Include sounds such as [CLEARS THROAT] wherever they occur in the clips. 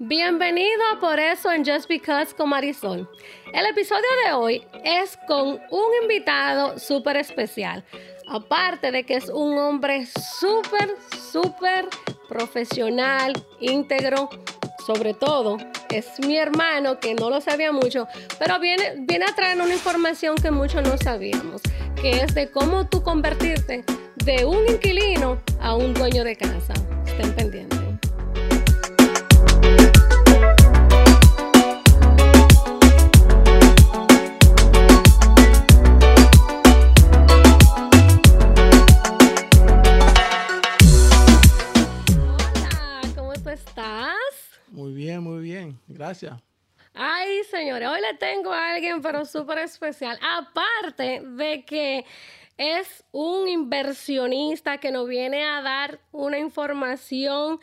Bienvenido a Por eso en Just Because con Marisol. El episodio de hoy es con un invitado súper especial. Aparte de que es un hombre súper, súper profesional, íntegro, sobre todo es mi hermano que no lo sabía mucho, pero viene, viene a traer una información que muchos no sabíamos, que es de cómo tú convertirte de un inquilino a un dueño de casa. Estén pendientes. Gracias. Ay, señores, hoy le tengo a alguien, pero súper especial. Aparte de que es un inversionista que nos viene a dar una información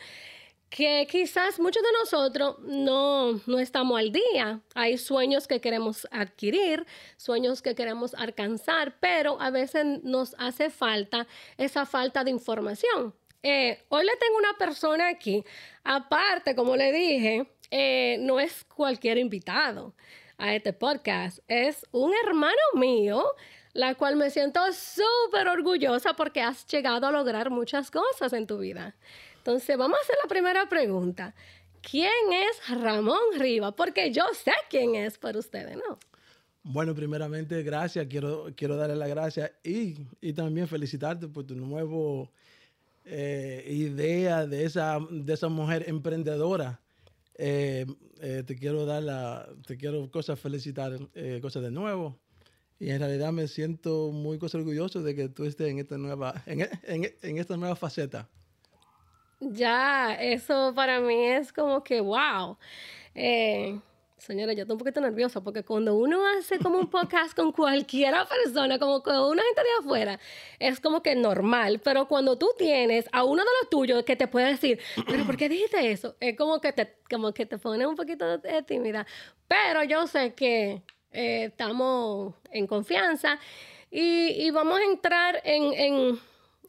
que quizás muchos de nosotros no, no estamos al día. Hay sueños que queremos adquirir, sueños que queremos alcanzar, pero a veces nos hace falta esa falta de información. Eh, hoy le tengo una persona aquí, aparte, como le dije, eh, no es cualquier invitado a este podcast, es un hermano mío, la cual me siento súper orgullosa porque has llegado a lograr muchas cosas en tu vida. Entonces, vamos a hacer la primera pregunta. ¿Quién es Ramón Riva? Porque yo sé quién es para ustedes, ¿no? Bueno, primeramente, gracias. Quiero, quiero darle las gracias y, y también felicitarte por tu nuevo eh, idea de esa, de esa mujer emprendedora eh, eh, te quiero dar la, te quiero cosas felicitar, eh, cosas de nuevo. Y en realidad me siento muy orgulloso de que tú estés en esta nueva, [LAUGHS] en, en, en esta nueva faceta. Ya, eso para mí es como que wow. Eh, Señora, yo estoy un poquito nerviosa porque cuando uno hace como un podcast con cualquiera persona, como con una gente de afuera, es como que normal. Pero cuando tú tienes a uno de los tuyos que te puede decir, pero ¿por qué dijiste eso? Es como que te, como que te pone un poquito de tímida. Pero yo sé que eh, estamos en confianza y, vamos a entrar en, en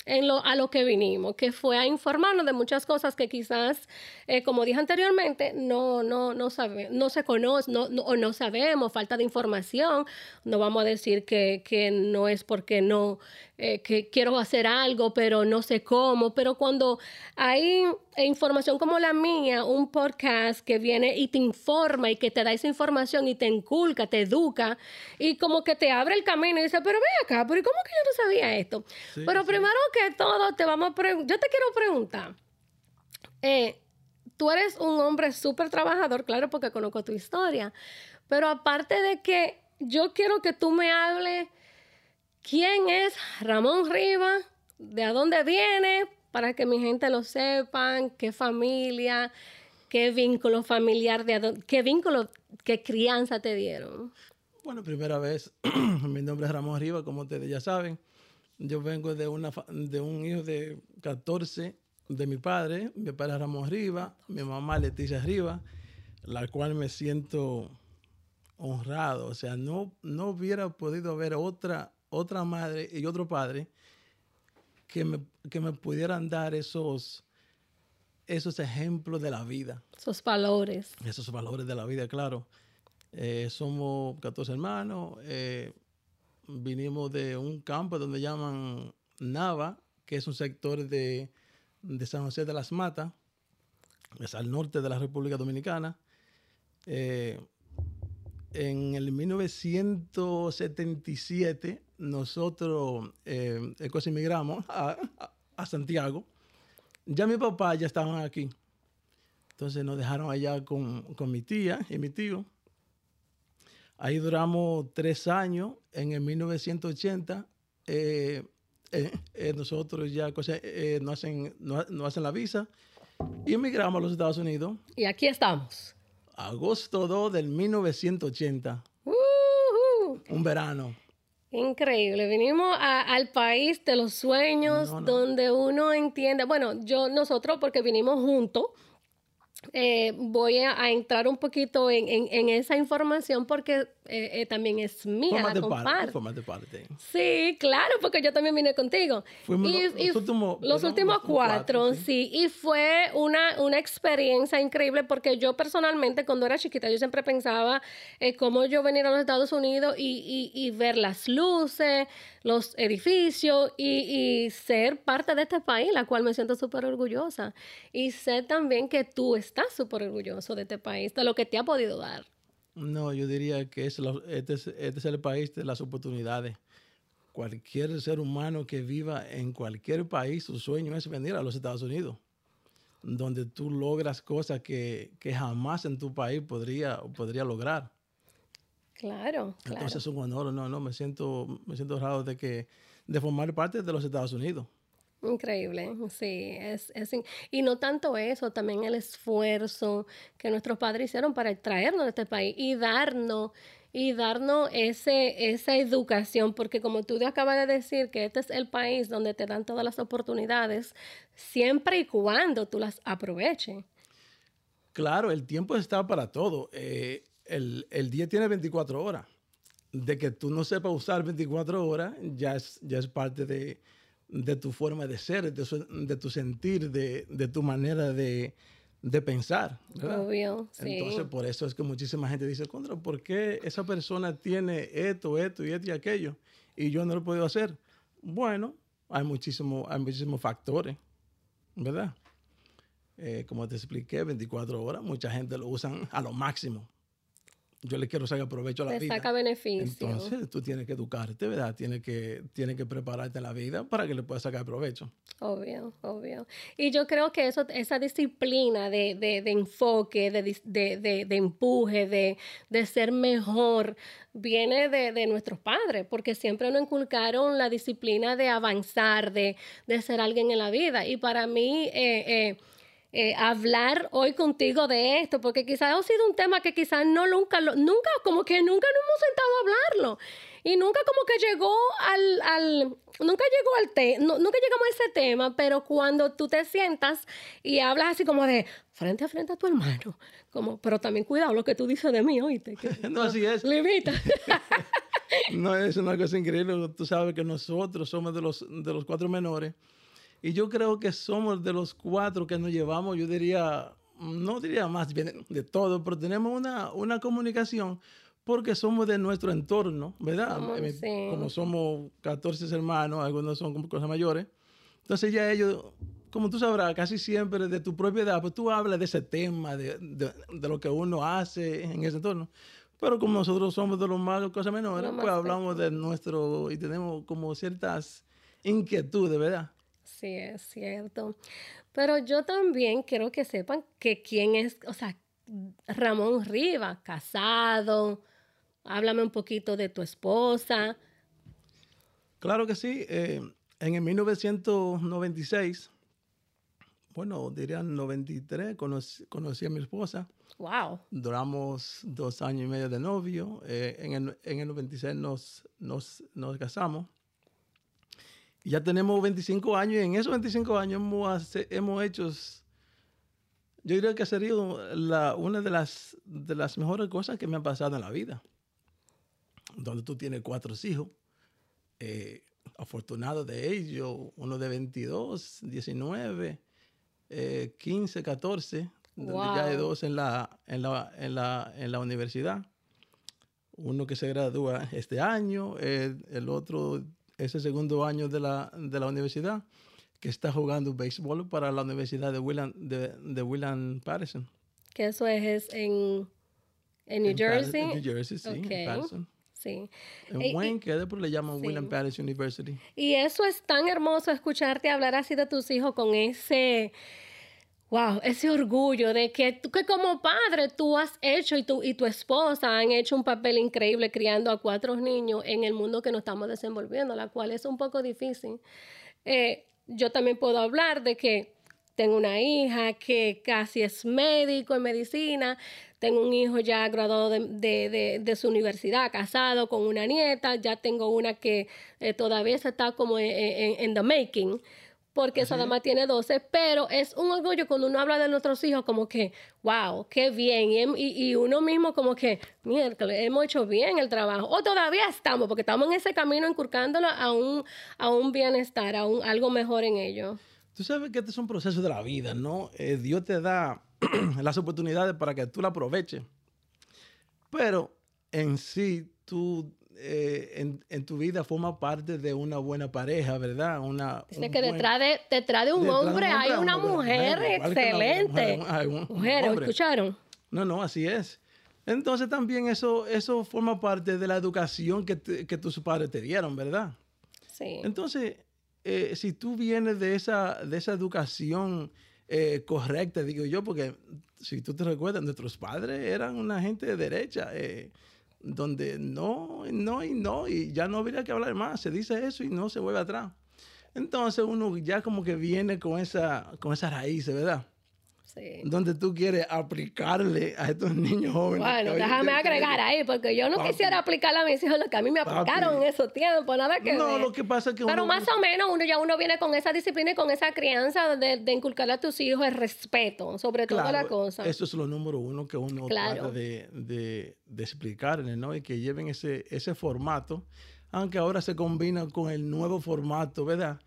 en lo, a lo que vinimos, que fue a informarnos de muchas cosas que quizás, eh, como dije anteriormente, no, no, no, sabe, no se conoce no, no, o no sabemos, falta de información. No vamos a decir que, que no es porque no eh, que quiero hacer algo, pero no sé cómo. Pero cuando hay información como la mía, un podcast que viene y te informa y que te da esa información y te inculca, te educa y como que te abre el camino y dice, pero ve acá, pero ¿cómo que yo no sabía esto? pero primero que todo, te vamos a yo te quiero preguntar. Eh, tú eres un hombre súper trabajador, claro, porque conozco tu historia, pero aparte de que yo quiero que tú me hables ¿Quién es Ramón Riva? ¿De dónde viene? Para que mi gente lo sepan, qué familia, qué vínculo familiar, qué vínculo, qué crianza te dieron. Bueno, primera vez, [CLEARS THROAT] mi nombre es Ramón Riva, como ustedes ya saben. Yo vengo de, una, de un hijo de 14 de mi padre, mi padre es Ramón Riva, mi mamá Leticia Riva, la cual me siento honrado. O sea, no, no hubiera podido haber otra otra madre y otro padre que me, que me pudieran dar esos, esos ejemplos de la vida. Esos valores. Esos valores de la vida, claro. Eh, somos 14 hermanos, eh, vinimos de un campo donde llaman Nava, que es un sector de, de San José de las Matas, es al norte de la República Dominicana. Eh, en el 1977 nosotros eh, emigramos a, a, Santiago. Ya mi papá ya estaban aquí. Entonces nos dejaron allá con, con mi tía y mi tío. Ahí duramos tres años. En el 1980 eh, eh, eh, nosotros ya no, hacen, no, hacen la visa y emigramos a los Estados Unidos. Y aquí estamos agosto 2 del 1980. Un verano. Increíble. Vinimos al país de los sueños, donde uno entiende, bueno, yo, nosotros, porque vinimos juntos, eh, voy a, entrar un poquito en, en, esa información porque eh, eh, también es mía, la comparto. parte. Sí, claro, porque yo también vine contigo. Fuimos los, últimos, los últimos cuatro, sí. Y fue una, una experiencia increíble porque yo personalmente cuando era chiquita yo siempre pensaba cómo yo venir a los Estados Unidos y, y, y ver las luces, los edificios y, y, ser parte de este país, la cual me siento súper orgullosa. Y sé también que tú estás súper orgulloso de este país, de lo que te ha podido dar. No, yo diría que es este, es, este es el país de las oportunidades. Cualquier ser humano que viva en cualquier país, su sueño es venir a los Estados Unidos, donde tú logras cosas que, que jamás en tu país podría, podría lograr. Claro, claro. Entonces es un honor, no, no, me siento, me siento honrado de que, de formar parte de los Estados Unidos. Increíble, sí, es, es, y no tanto eso, también el esfuerzo que nuestros padres hicieron para traernos a este país y darnos y darnos ese, esa educación, porque como tú acabas de decir, que este es el país donde te dan todas las oportunidades, siempre y cuando tú las aproveches. Claro, el tiempo está para todo. Eh, el, el, día tiene 24 horas. De que tú no sepas usar 24 horas, ya es, ya es parte de, de tu forma de ser, de, tu sentir, de, de tu manera de, de pensar. Obvio, sí. Entonces, por eso es que muchísima gente dice, contra, ¿por qué esa persona tiene esto, esto y esto y aquello? Y yo no lo he podido hacer. Bueno, hay, muchísimo, hay muchísimos factores, ¿verdad? Eh, como te expliqué, 24 horas, mucha gente lo usan a lo máximo yo le quiero sacar provecho a la vida. saca beneficio. Entonces tú tienes que educarte, ¿verdad? Tienes que, tienes que prepararte en la vida para que le puedas sacar provecho. Obvio, obvio. Y yo creo que eso, esa disciplina de, de, de enfoque, de, de, de empuje, de, ser mejor, viene de, nuestros padres, porque siempre nos inculcaron la disciplina de avanzar, de, ser alguien en la vida. Y para mí... Eh, eh, eh, hablar hoy contigo de esto, porque quizás ha sido un tema que quizás no nunca, nunca, como que nunca nos hemos sentado a hablarlo. Y nunca como que llegó al, al nunca llegó al tema, nunca llegamos a ese tema, pero cuando tú te sientas y hablas así como de frente a frente a tu hermano, como, pero también cuidado lo que tú dices de mí, oíste. [LAUGHS] no, así es. Limita. [LAUGHS] no, es una cosa increíble. Tú sabes que nosotros somos de los, de los cuatro menores. Y yo creo que somos de los cuatro que nos llevamos, yo diría, no diría más bien de todo, pero tenemos una, una comunicación porque somos de nuestro entorno, ¿verdad? Eh, como somos 14 hermanos, algunos son como cosas mayores. Entonces ya ellos, como tú sabrás, casi siempre de tu propia edad, pues tú hablas de ese tema, de, de, de lo que uno hace en ese entorno. Pero como nosotros somos de los más cosas menores, pues hablamos de nuestro y tenemos como ciertas inquietudes, ¿verdad? Sí, es cierto. Pero yo también quiero que sepan que quién es, o sea, Ramón Riva, casado. Háblame un poquito de tu esposa. Claro que sí. Eh, en el 1996, bueno, dirían 93, conocí, conocí, a mi esposa. Wow. Duramos dos años y medio de novio. Eh, en, el, en, el, 96 nos, nos, nos casamos ya tenemos 25 años y en esos 25 años hemos, hemos hecho, yo diría que ha sido la, una de las, de las mejores cosas que me han pasado en la vida. Donde tú tienes cuatro hijos, eh, afortunado de ellos, uno de 22, 19, 15, 14, donde ya hay dos en la, en la, en la, en la universidad. Uno que se gradúa este año, el otro ese segundo año de la, de la universidad, que está jugando béisbol para la Universidad de William, de, de William Patterson. Que eso es en, en New Jersey. En New Jersey, sí, en Patterson. Sí. En Wayne, que después le llaman William Patterson University. Y eso es tan hermoso escucharte hablar así de tus hijos con ese Wow, ese orgullo de que, tú, que como padre tú has hecho y, tú, y tu esposa han hecho un papel increíble criando a cuatro niños en el mundo que nos estamos desenvolviendo, la cual es un poco difícil. Eh, yo también puedo hablar de que tengo una hija que casi es médico en medicina, tengo un hijo ya graduado de, su universidad, casado con una nieta, ya tengo una que eh, todavía está como en, en, en the making porque Sadama tiene 12, pero es un orgullo cuando uno habla de nuestros hijos como que, wow, qué bien, y, y uno mismo como que, mira, hemos hecho bien el trabajo, o todavía estamos, porque estamos en ese camino inculcándolo a un, a un bienestar, a un, algo mejor en ello. Tú sabes que este es un proceso de la vida, ¿no? Eh, Dios te da [CLEARS THROAT] las oportunidades para que tú la aproveches, pero en sí tú eh, en, tu vida forma parte de una buena pareja, ¿verdad? Una, Dice que detrás, de, detrás de un hombre hay una mujer excelente. Mujer, ¿escucharon? No, no, así es. Entonces también eso, eso forma parte de la educación que, que tus padres te dieron, ¿verdad? Sí. Entonces, eh, si tú vienes de esa, de esa educación eh, correcta, digo yo, porque si tú te recuerdas, nuestros padres eran una gente de derecha. Eh, donde no, no y no, y ya no habría que hablar más, se dice eso y no se vuelve atrás. Entonces uno ya como que viene con esa, con esa raíz, ¿verdad? Donde tú quieres aplicarle a estos niños jóvenes. Bueno, déjame agregar ahí, porque yo no quisiera aplicarle a mis hijos lo que a mí me aplicaron en esos tiempos, nada que No, lo que pasa es que Pero más o menos uno ya uno viene con esa disciplina y con esa crianza de, de inculcarle a tus hijos el respeto, sobre todo la cosa. Eso es lo número uno que uno trata de, de, de explicarle, ¿no? Y que lleven ese, ese formato aunque ahora se combina con el nuevo formato, ¿verdad?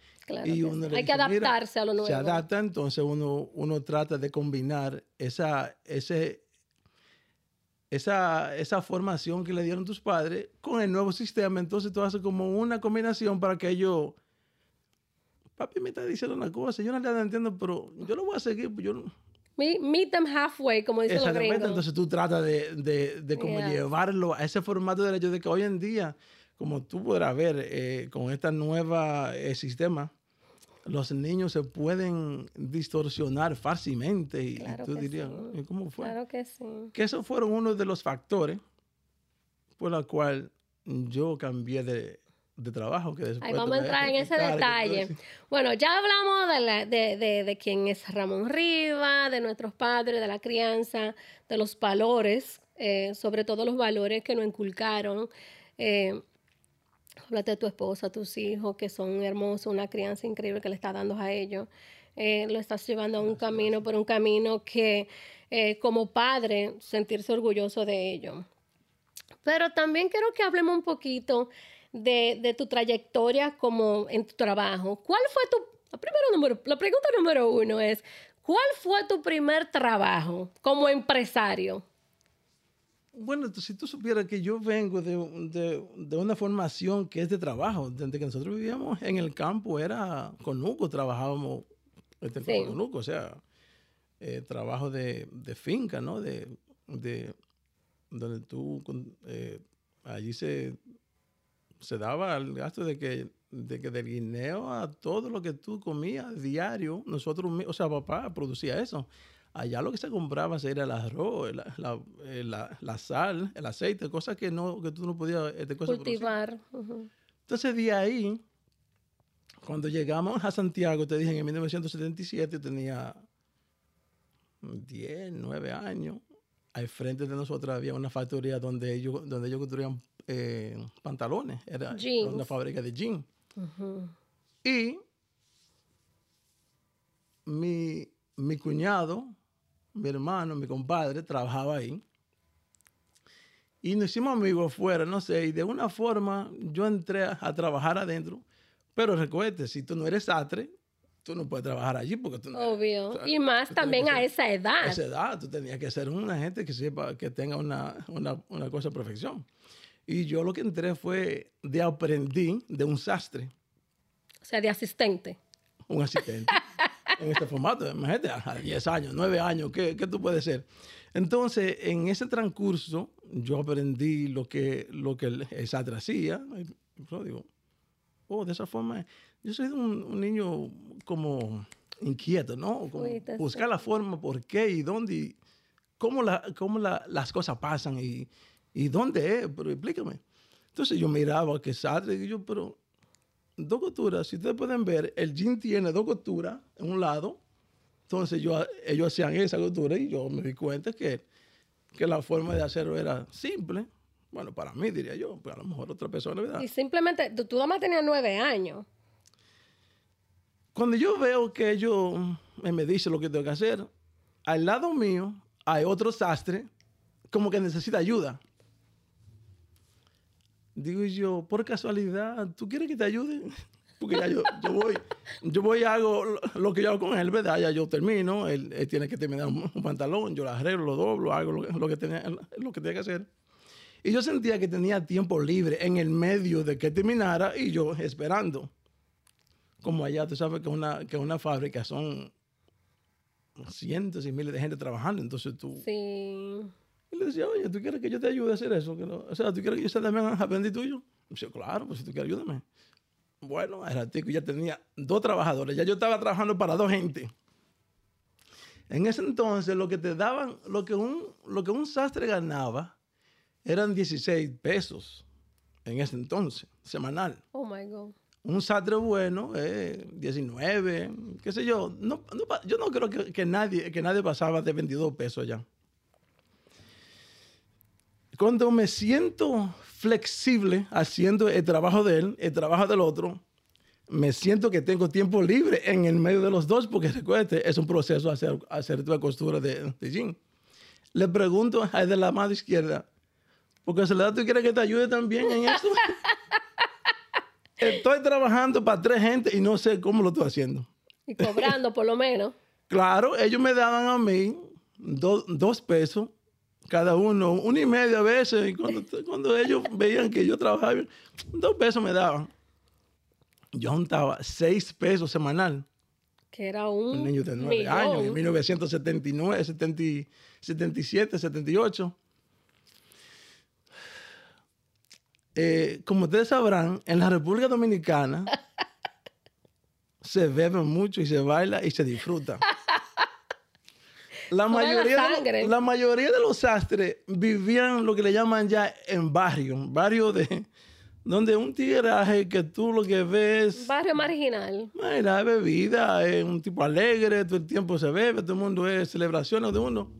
Y Hay que adaptarse a lo nuevo. Se adapta, entonces uno, uno trata de combinar esa, ese, esa, esa formación que le dieron tus padres con el nuevo sistema. Entonces tú haces como una combinación para que ellos... Papi me está diciendo una cosa, yo no la entiendo, pero yo lo voy a seguir. Yo Meet them halfway, como dicen los gringos. Entonces tú tratas de, de, de como llevarlo a ese formato de hecho de que hoy en día como tú podrás ver, eh, con este nuevo eh, sistema, los niños se pueden distorsionar fácilmente. Y, tú dirías, ¿cómo fue? Claro que sí. Que esos fueron uno de los factores por los cual yo cambié de, trabajo. Que Ahí vamos a entrar en ese detalle. Bueno, ya hablamos de, de, de, quién es Ramón Riva, de nuestros padres, de la crianza, de los valores, eh, sobre todo los valores que nos inculcaron. Eh, Háblate de tu esposa, tus hijos, que son hermosos, una crianza increíble que le estás dando a ellos. Eh, lo estás llevando a un camino, por un camino que eh, como padre sentirse orgulloso de ellos. Pero también quiero que hablemos un poquito de, tu trayectoria como en tu trabajo. ¿Cuál fue tu, número, la pregunta número uno es, ¿cuál fue tu primer trabajo como empresario? Bueno, si tú supieras que yo vengo de, de, una formación que es de trabajo, desde que nosotros vivíamos en el campo, era con Nuco, trabajábamos este, con Nuco, o sea, eh, trabajo de, finca, ¿no? De, donde tú, eh, allí se, se daba el gasto de que, de que del guineo a todo lo que tú comías diario, nosotros, o sea, papá producía eso. Allá lo que se compraba era el arroz, la, eh, la, la, sal, el aceite, cosas que, no, que tú no podías este, cultivar. Entonces, de ahí, cuando llegamos a Santiago, te dije en 1977, tenía 10, 9 años. Al frente de nosotros había una factoría donde ellos, donde ellos construían eh, pantalones. Era una fábrica de jeans. Y mi, mi cuñado mi hermano, mi compadre, trabajaba ahí. Y nos hicimos amigos afuera, no sé, y de una forma yo entré a, trabajar adentro. Pero recuerde, si tú no eres atre, tú no puedes trabajar allí porque tú no Obvio. y más también a esa edad. A esa edad, tú tenías que ser una gente que sepa, que tenga una, una, una cosa de profesión. Y yo lo que entré fue de aprendí de un sastre. O sea, de asistente. Un asistente. En este formato. Imagínate, a 10 años, 9 años, ¿qué, ¿qué, tú puedes ser? Entonces, en ese transcurso, yo aprendí lo que, lo que el, el hacía. yo digo, oh, de esa forma, yo soy un, niño como inquieto, ¿no? Como buscar la forma, por qué y dónde, y cómo, la, cómo la, las cosas pasan y, y dónde es, pero explícame. Entonces yo miraba que Sartre y yo, pero dos costuras. Si ustedes pueden ver, el jean tiene dos costuras en un lado. Entonces yo, ellos hacían esa costura y yo me di cuenta que, que la forma de hacerlo era simple. Bueno, para mí diría yo, pero pues, a lo mejor otra persona, ¿verdad? Y simplemente, tú, tú más tenías nueve años. Cuando yo veo que ellos me dicen lo que tengo que hacer, al lado mío hay otro sastre como que necesita ayuda. Digo yo, por casualidad, ¿tú quieres que te ayude? [LAUGHS] Porque ya yo, yo voy, yo voy y hago lo que yo hago con él, ¿verdad? Ya yo termino, él, tiene que terminar un, pantalón, yo lo arreglo, lo doblo, hago lo, que tenía, lo que tenía que hacer. Y yo sentía que tenía tiempo libre en el medio de que terminara y yo esperando. Como allá, tú sabes que una, que una fábrica son cientos y miles de gente trabajando, entonces tú... Sí. Y le decía, oye, ¿tú quieres que yo te ayude a hacer eso? o sea, ¿tú quieres que yo sea también aprendiz tuyo? Y decía, claro, pues si tú quieres, ayúdame. Bueno, era tico, ya tenía dos trabajadores, ya yo estaba trabajando para dos gente. En ese entonces, lo que te daban, lo que un, lo que un sastre ganaba, eran 16 pesos en ese entonces, semanal. Oh my God. Un sastre bueno, eh, 19, qué sé yo. No, yo no creo que, que, nadie, que nadie pasaba de 22 pesos ya. Cuando me siento flexible haciendo el trabajo de él, el trabajo del otro, me siento que tengo tiempo libre en el medio de los dos, porque recuerde, es un proceso hacer, hacer tu costura de, de jean. Le pregunto a de la mano izquierda, porque Soledad, ¿tú quieres que te ayude también en esto? [LAUGHS] estoy trabajando para tres gente y no sé cómo lo estoy haciendo. Y cobrando por lo menos. [LAUGHS] claro, ellos me daban a mí dos pesos cada uno, uno y medio a veces, y cuando, cuando ellos veían que yo trabajaba, dos pesos me daban. Yo juntaba seis pesos semanal. Que era un, un niño de nueve años, en 1979, 77, 78. como ustedes sabrán, en la República Dominicana [LAUGHS] se bebe mucho y se baila y se disfruta. La mayoría, de, la mayoría de los sastres vivían lo que le llaman ya en barrio, barrio de donde un tiraje que tú lo que ves. Barrio marginal. La bebida, es un tipo alegre, todo el tiempo se bebe, todo el mundo es celebraciones de uno.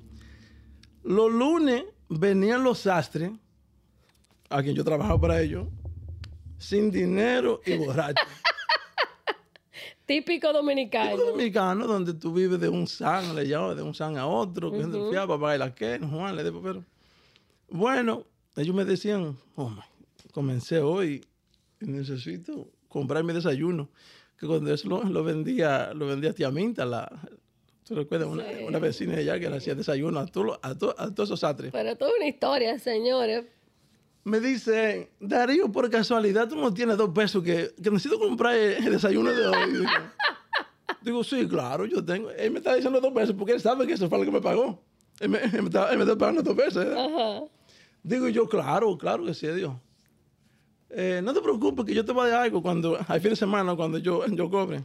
Los lunes venían los sastres, a quien yo trabajaba para ellos, sin dinero y [LAUGHS] borrachos. Típico dominicano. Típico dominicano, donde tú vives de un san, le llamas de un san a otro, que uh -huh. fiaba, para la que, Juan, le pero. Bueno, ellos me decían, oh my, comencé hoy y necesito comprar mi desayuno. Que cuando eso lo, lo vendía, lo vendía tía Minta, la, ¿Tú recuerdas? Una, sí. una, vecina de allá que le hacía desayuno a, todo, a, a todos esos atres. Pero toda una historia, señores me dice, Darío, por casualidad tú no tienes dos pesos que, que necesito comprar el desayuno de hoy. Digo, [LAUGHS] digo, sí, claro, yo tengo. Él me está diciendo dos pesos porque él sabe que eso fue lo que me pagó. Él me, él me, está, él me está, pagando dos pesos. Ajá. Digo yo, claro, claro que sí, Dios. Eh, no te preocupes que yo te voy a dar algo cuando, al fin de semana, cuando yo, yo cobre.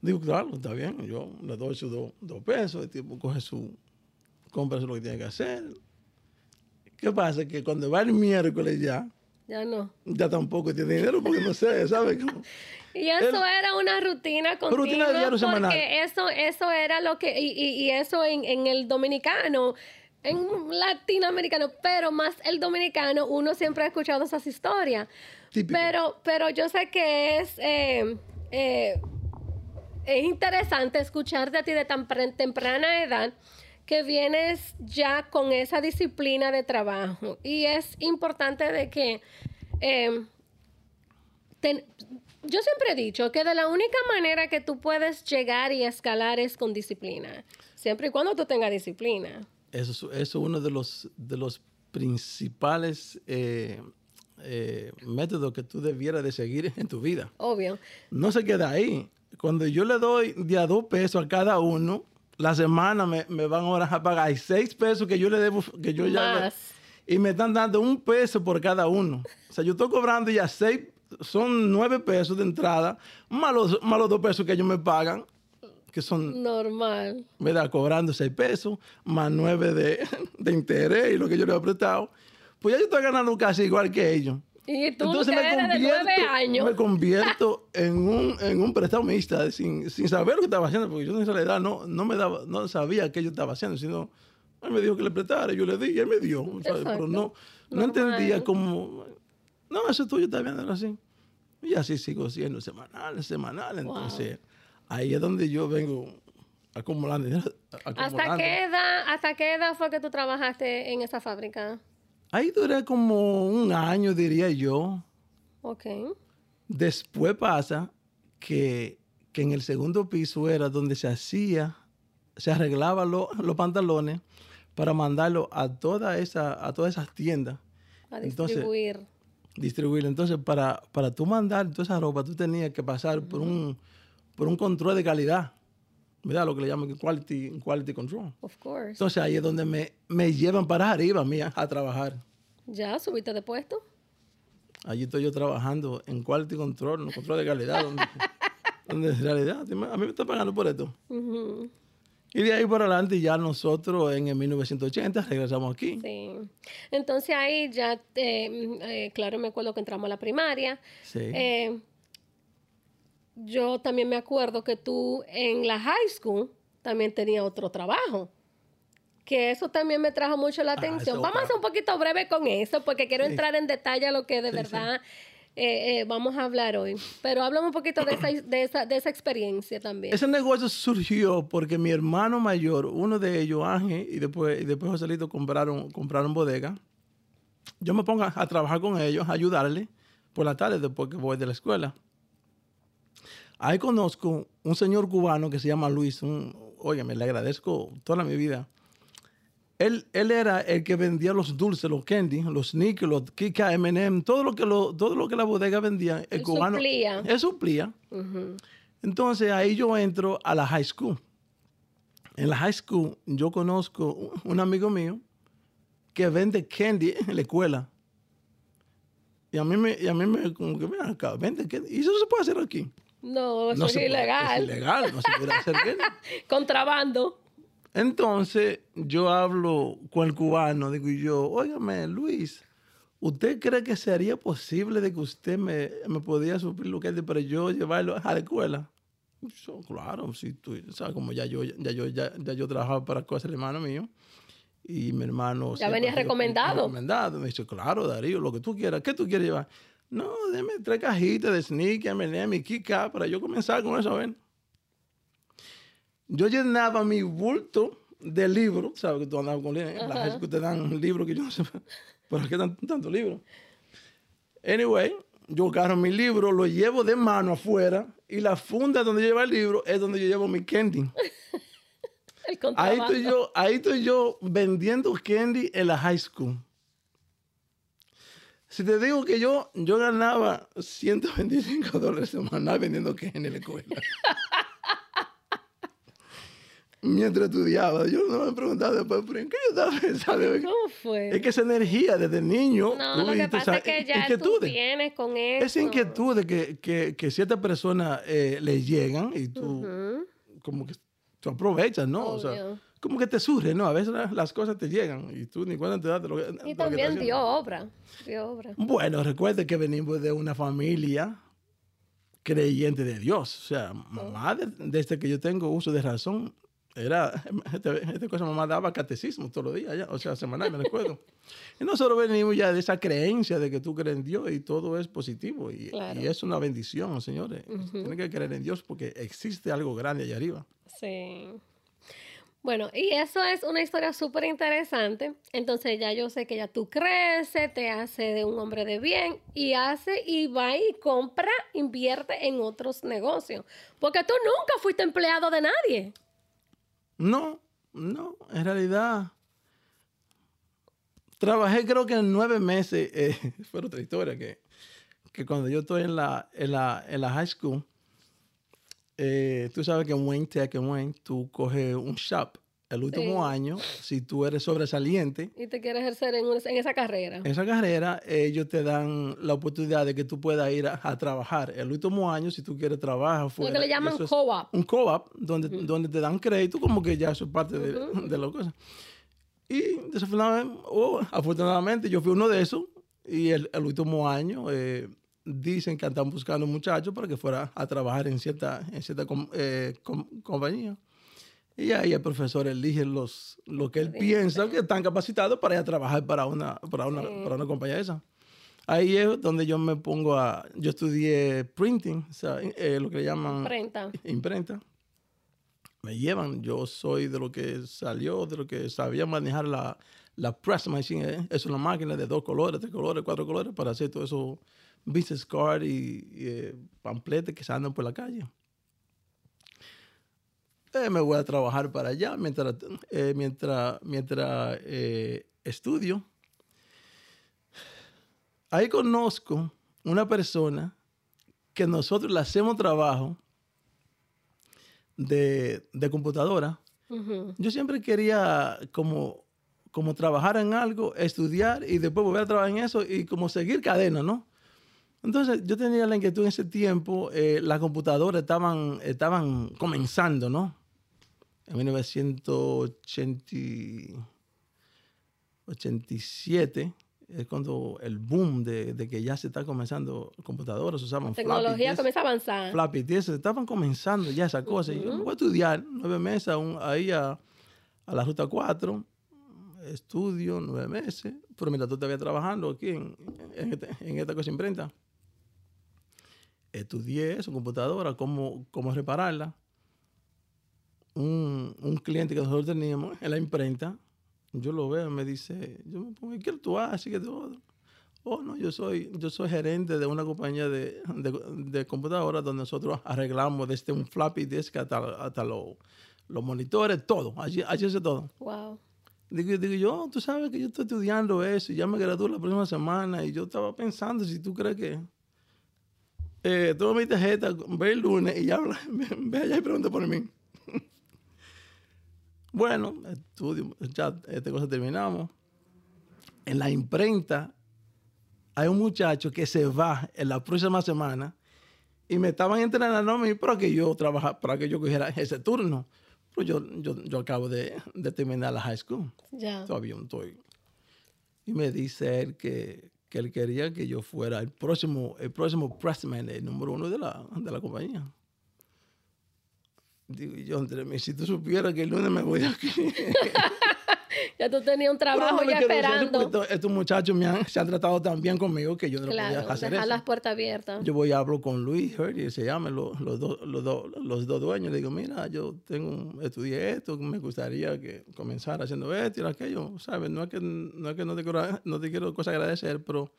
Digo, claro, está bien. Yo le doy sus dos, dos pesos, el tipo coge su, compra lo que tiene que hacer. ¿Qué pasa? Que cuando va el miércoles ya, ya no. Ya tampoco tiene dinero porque no sé, ¿sabes? [LAUGHS] Y eso era una rutina continua. Rutina de diario porque semanal. Eso, eso era lo que, y, y, y eso en, en, el dominicano, en latinoamericano, pero más el dominicano, uno siempre ha escuchado esas historias. Típico. Pero, pero yo sé que es, eh, eh, es interesante escuchar de ti de tan temprana edad que vienes ya con esa disciplina de trabajo. Y es importante de que... Eh, ten, yo siempre he dicho que de la única manera que tú puedes llegar y escalar es con disciplina. Siempre y cuando tú tengas disciplina. Eso, eso es uno de los, de los principales eh, eh, métodos que tú debieras de seguir en tu vida. Obvio. No se queda ahí. Cuando yo le doy de a dos pesos a cada uno, la semana me, me, van ahora a pagar seis pesos que yo le debo, que yo ya... Más. Le, y me están dando un peso por cada uno. O sea, yo estoy cobrando ya seis, son nueve pesos de entrada, más los, más los dos pesos que ellos me pagan, que son... Normal. ¿Verdad? Cobrando seis pesos, más nueve de, [LAUGHS] de interés y lo que yo le he prestado. Pues ya yo estoy ganando casi igual que ellos. Y tú Entonces me convierto, de años. me convierto en un, en un prestamista sin, sin saber lo que estaba haciendo, porque yo en realidad no, no, me daba, no sabía qué yo estaba haciendo, sino él me dijo que le prestara, yo le di y él me dio, ¿sabes? pero no, no entendía cómo, no, eso tuyo está bien, era así. Y así sigo siendo semanal, semanal. Entonces, ahí es donde yo vengo acumulando dinero. ¿Hasta acumulando. qué, edad, ¿Hasta qué edad fue que tú trabajaste en esa fábrica? Ahí duré como un año, diría yo. Ok. Después pasa que, que en el segundo piso era donde se hacía, se arreglaban lo- los pantalones para mandarlo a, toda esa, a todas esas tiendas, A Entonces, distribuir. Entonces, para, para tú mandar toda esa ropa, tú tenías que pasar por, un, por un control de calidad, ¿verdad? Lo que le llaman quality, quality control. of course. Entonces, ahí es donde me, me llevan para arriba, mía, a trabajar. ¿Ya subiste de puesto? Allí estoy yo trabajando en quality control, en control de calidad, donde, [LAUGHS] donde en realidad a mí me está pagando por esto. Ujú, Y de ahí para adelante ya nosotros en el 1980 regresamos aquí. Sí. Entonces ahí ya, eh, eh, claro, me acuerdo que entramos a la primaria. Sí. Eh, yo también me acuerdo que tú en la high school también tenías otro trabajo. Que eso también me trajo mucho la atención. Ah, eso, vamos a ser un poquito breve con eso, porque quiero Sí. entrar en detalle a lo que de Sí, sí. verdad eh, eh, vamos a hablar hoy. Pero háblame un poquito de esa, de esa, de esa experiencia también. Ese negocio surgió porque mi hermano mayor, uno de ellos, Ángel, y después, y después Joselito compraron, compraron bodega. Yo me pongo a, a trabajar con ellos, a ayudarle por la tarde después que voy de la escuela. Ahí conozco un señor cubano que se llama Luis. Un, óyeme, le agradezco toda mi vida. Él, él era el que vendía los dulces, los candy, los sneakers, los Kika, M&M, todo lo que lo, todo lo que la bodega vendía. El Él cubano, suplía. Él suplía. Ujú. Entonces ahí yo entro a la high school. En la high school yo conozco un- un amigo mío que vende candy en la escuela. Y a mí me, y a mí me como que, ven acá, vende candy. Y eso se puede hacer aquí. No, eso no es se puede, ilegal. es ilegal, no se puede hacer candy. [LAUGHS] Contrabando. Entonces yo hablo con el cubano, digo yo, óigame, Luis, ¿usted cree que sería posible de que usted me, me podía suplir lo que es para yo llevarlo a la escuela? Yo, claro, sí, tú, sabes, como ya yo, ya yo, ya, ya yo trabajaba para cosas el hermano mío. Y mi hermano... siempre venía recomendado. Recomendado. Me dice, claro, Darío, lo que tú quieras. ¿Qué tú quieres llevar? No, deme tres cajitas de sneaker, M&M y Kika para yo comenzar con eso, ven yo llenaba mi bulto de libros, ¿sabes? Que tú andabas con libros. En la high school te dan libros que yo no sé. [LAUGHS] ¿Por qué tan, tanto libros? Anyway, yo agarro mi libro, lo llevo de mano afuera y la funda donde yo llevo el libro es donde yo llevo mi candy. [LAUGHS] El Ahí estoy yo, ahí estoy yo vendiendo candy en la high school. Si te digo que yo, yo ganaba 125 dólares semanal vendiendo candy en la escuela. [LAUGHS] Mientras estudiaba, yo no me preguntaba después, ¿pero en qué yo estaba pensando? [LAUGHS] ¿Cómo fue? Es que esa energía desde niño. no, lo que pasa es que ya tú vienes con eso. Esa inquietud de que, que, que ciertas personas eh, le llegan y tú como que tú aprovechas, ¿no? O sea. Como que te surge, ¿no? A veces la- las cosas te llegan y tú ni cuenta te das de lo que Y también dio obra. Dio obra. Bueno, recuerde que venimos de una familia creyente de Dios. O sea, mamá, de- desde que yo tengo uso de razón, era, [LAUGHS] este- esta cosa mamá daba catecismo todos los días, ya, o sea, semanal, me recuerdo. [LAUGHS] y nosotros venimos ya de esa creencia de que tú crees en Dios y todo es positivo. Y, Claro. y es una bendición, señores. Tienen que creer en Dios porque existe algo grande allá arriba. Sí. Bueno, y eso es una historia súper interesante. Entonces ya yo sé que ya tú creces, te hace de un hombre de bien y hace y va y compra, invierte en otros negocios. Porque tú nunca fuiste empleado de nadie. No, no, en realidad trabajé creo que en nueve meses, eh, [LAUGHS] fue otra historia, que, que cuando yo estoy en la, en la, en la high school, eh, tú sabes que en Wayne Tech, en Wayne, tú coges un shop el último Sí. año, si tú eres sobresaliente, Y te quieres ejercer en, en esa carrera. en esa carrera ellos te dan la oportunidad de que tú puedas ir a, a trabajar. El último año, si tú quieres trabajar Lo fuera. que le llaman co-op. un co-op donde, donde te dan crédito, como que ya eso es parte de, de la cosa. Y desafortunadamente, o afortunadamente, yo fui uno de esos. Y el, el último año eh, dicen que están buscando muchachos para que fuera a trabajar en cierta, en cierta com- eh, com- compañía. Y ahí el profesor elige los, lo que él piensa que están capacitados para ir a trabajar para una, para una, Sí. para una compañía esa. Ahí es donde yo me pongo a... Yo estudié printing, o sea, eh, lo que le llaman Imprenta. imprenta. Me llevan, yo soy de lo que salió, de lo que sabía manejar la, la press machine. ¿eh? Es una máquina de dos colores, tres colores, cuatro colores para hacer todo eso, business card y, y eh, pampletes que se andan por la calle. Eh, me voy a trabajar para allá mientras, eh, mientras, mientras estudio. Ahí conozco una persona que nosotros le hacemos trabajo de, de computadora. Yo siempre quería como, como trabajar en algo, estudiar y después volver a trabajar en eso y como seguir cadena, ¿no? Entonces yo tenía la inquietud en ese tiempo, eh, las computadoras estaban, estaban comenzando, ¿no? En 1987 es cuando el boom de, de que ya se está comenzando computadoras, usaban floppy Tecnología disk comienza a avanzar. floppy disk, estaban comenzando ya esas cosas. Y yo voy a estudiar nueve meses aún ahí a, a la ruta 4, estudio nueve meses, pero mientras tú todavía trabajando aquí en, en, este- en esta cosa imprenta. Estudié eso, computadora, cómo, cómo repararla. Un, un cliente que nosotros teníamos en la imprenta, yo lo veo y me dice, yo me pongo, ¿qué tú haces? ¿Qué tú Oh, no, yo soy, yo soy gerente de una compañía de, de, de computadoras donde nosotros arreglamos desde un floppy disk hasta, hasta los, los monitores, todo. Allí, allí hace todo. Wow. Digo, digo yo, tú sabes que yo estoy estudiando eso y ya me gradúo la próxima semana y yo estaba pensando si tú crees que... Eh, toma mi tarjeta, ve el lunes y ya habla, [LAUGHS] ve, allá y pregunta por mí. [LAUGHS] bueno, estudio, ya esta cosa terminamos. En la imprenta hay un muchacho que se va en la próxima semana y me estaban entrenando a mí para que yo trabajara, para que yo cogiera ese turno. Pues yo, yo, yo acabo de, de terminar la high school. Ya. Todavía no estoy. Y me dice él que, que él quería que yo fuera el próximo, el próximo pressman, el número uno de la, de la compañía. Digo yo, entre mí, si tú supieras que el lunes me voy aquí. [LAUGHS] [LAUGHS] Ya tú tenías un trabajo no ya decir esperando. estos- muchachos me han, se han tratado tan bien conmigo que yo no Claro, podía hacer dejar eso. las puertas abiertas. Yo voy y hablo con Luis Hurdy, se llama, los, los, dos, los, dos, los dos dueños. Le digo, mira, yo tengo, estudié esto, me gustaría que comenzara haciendo esto y aquello, ¿sabes? No es que no, es que no te, quiero, no te quiero cosa agradecer, pero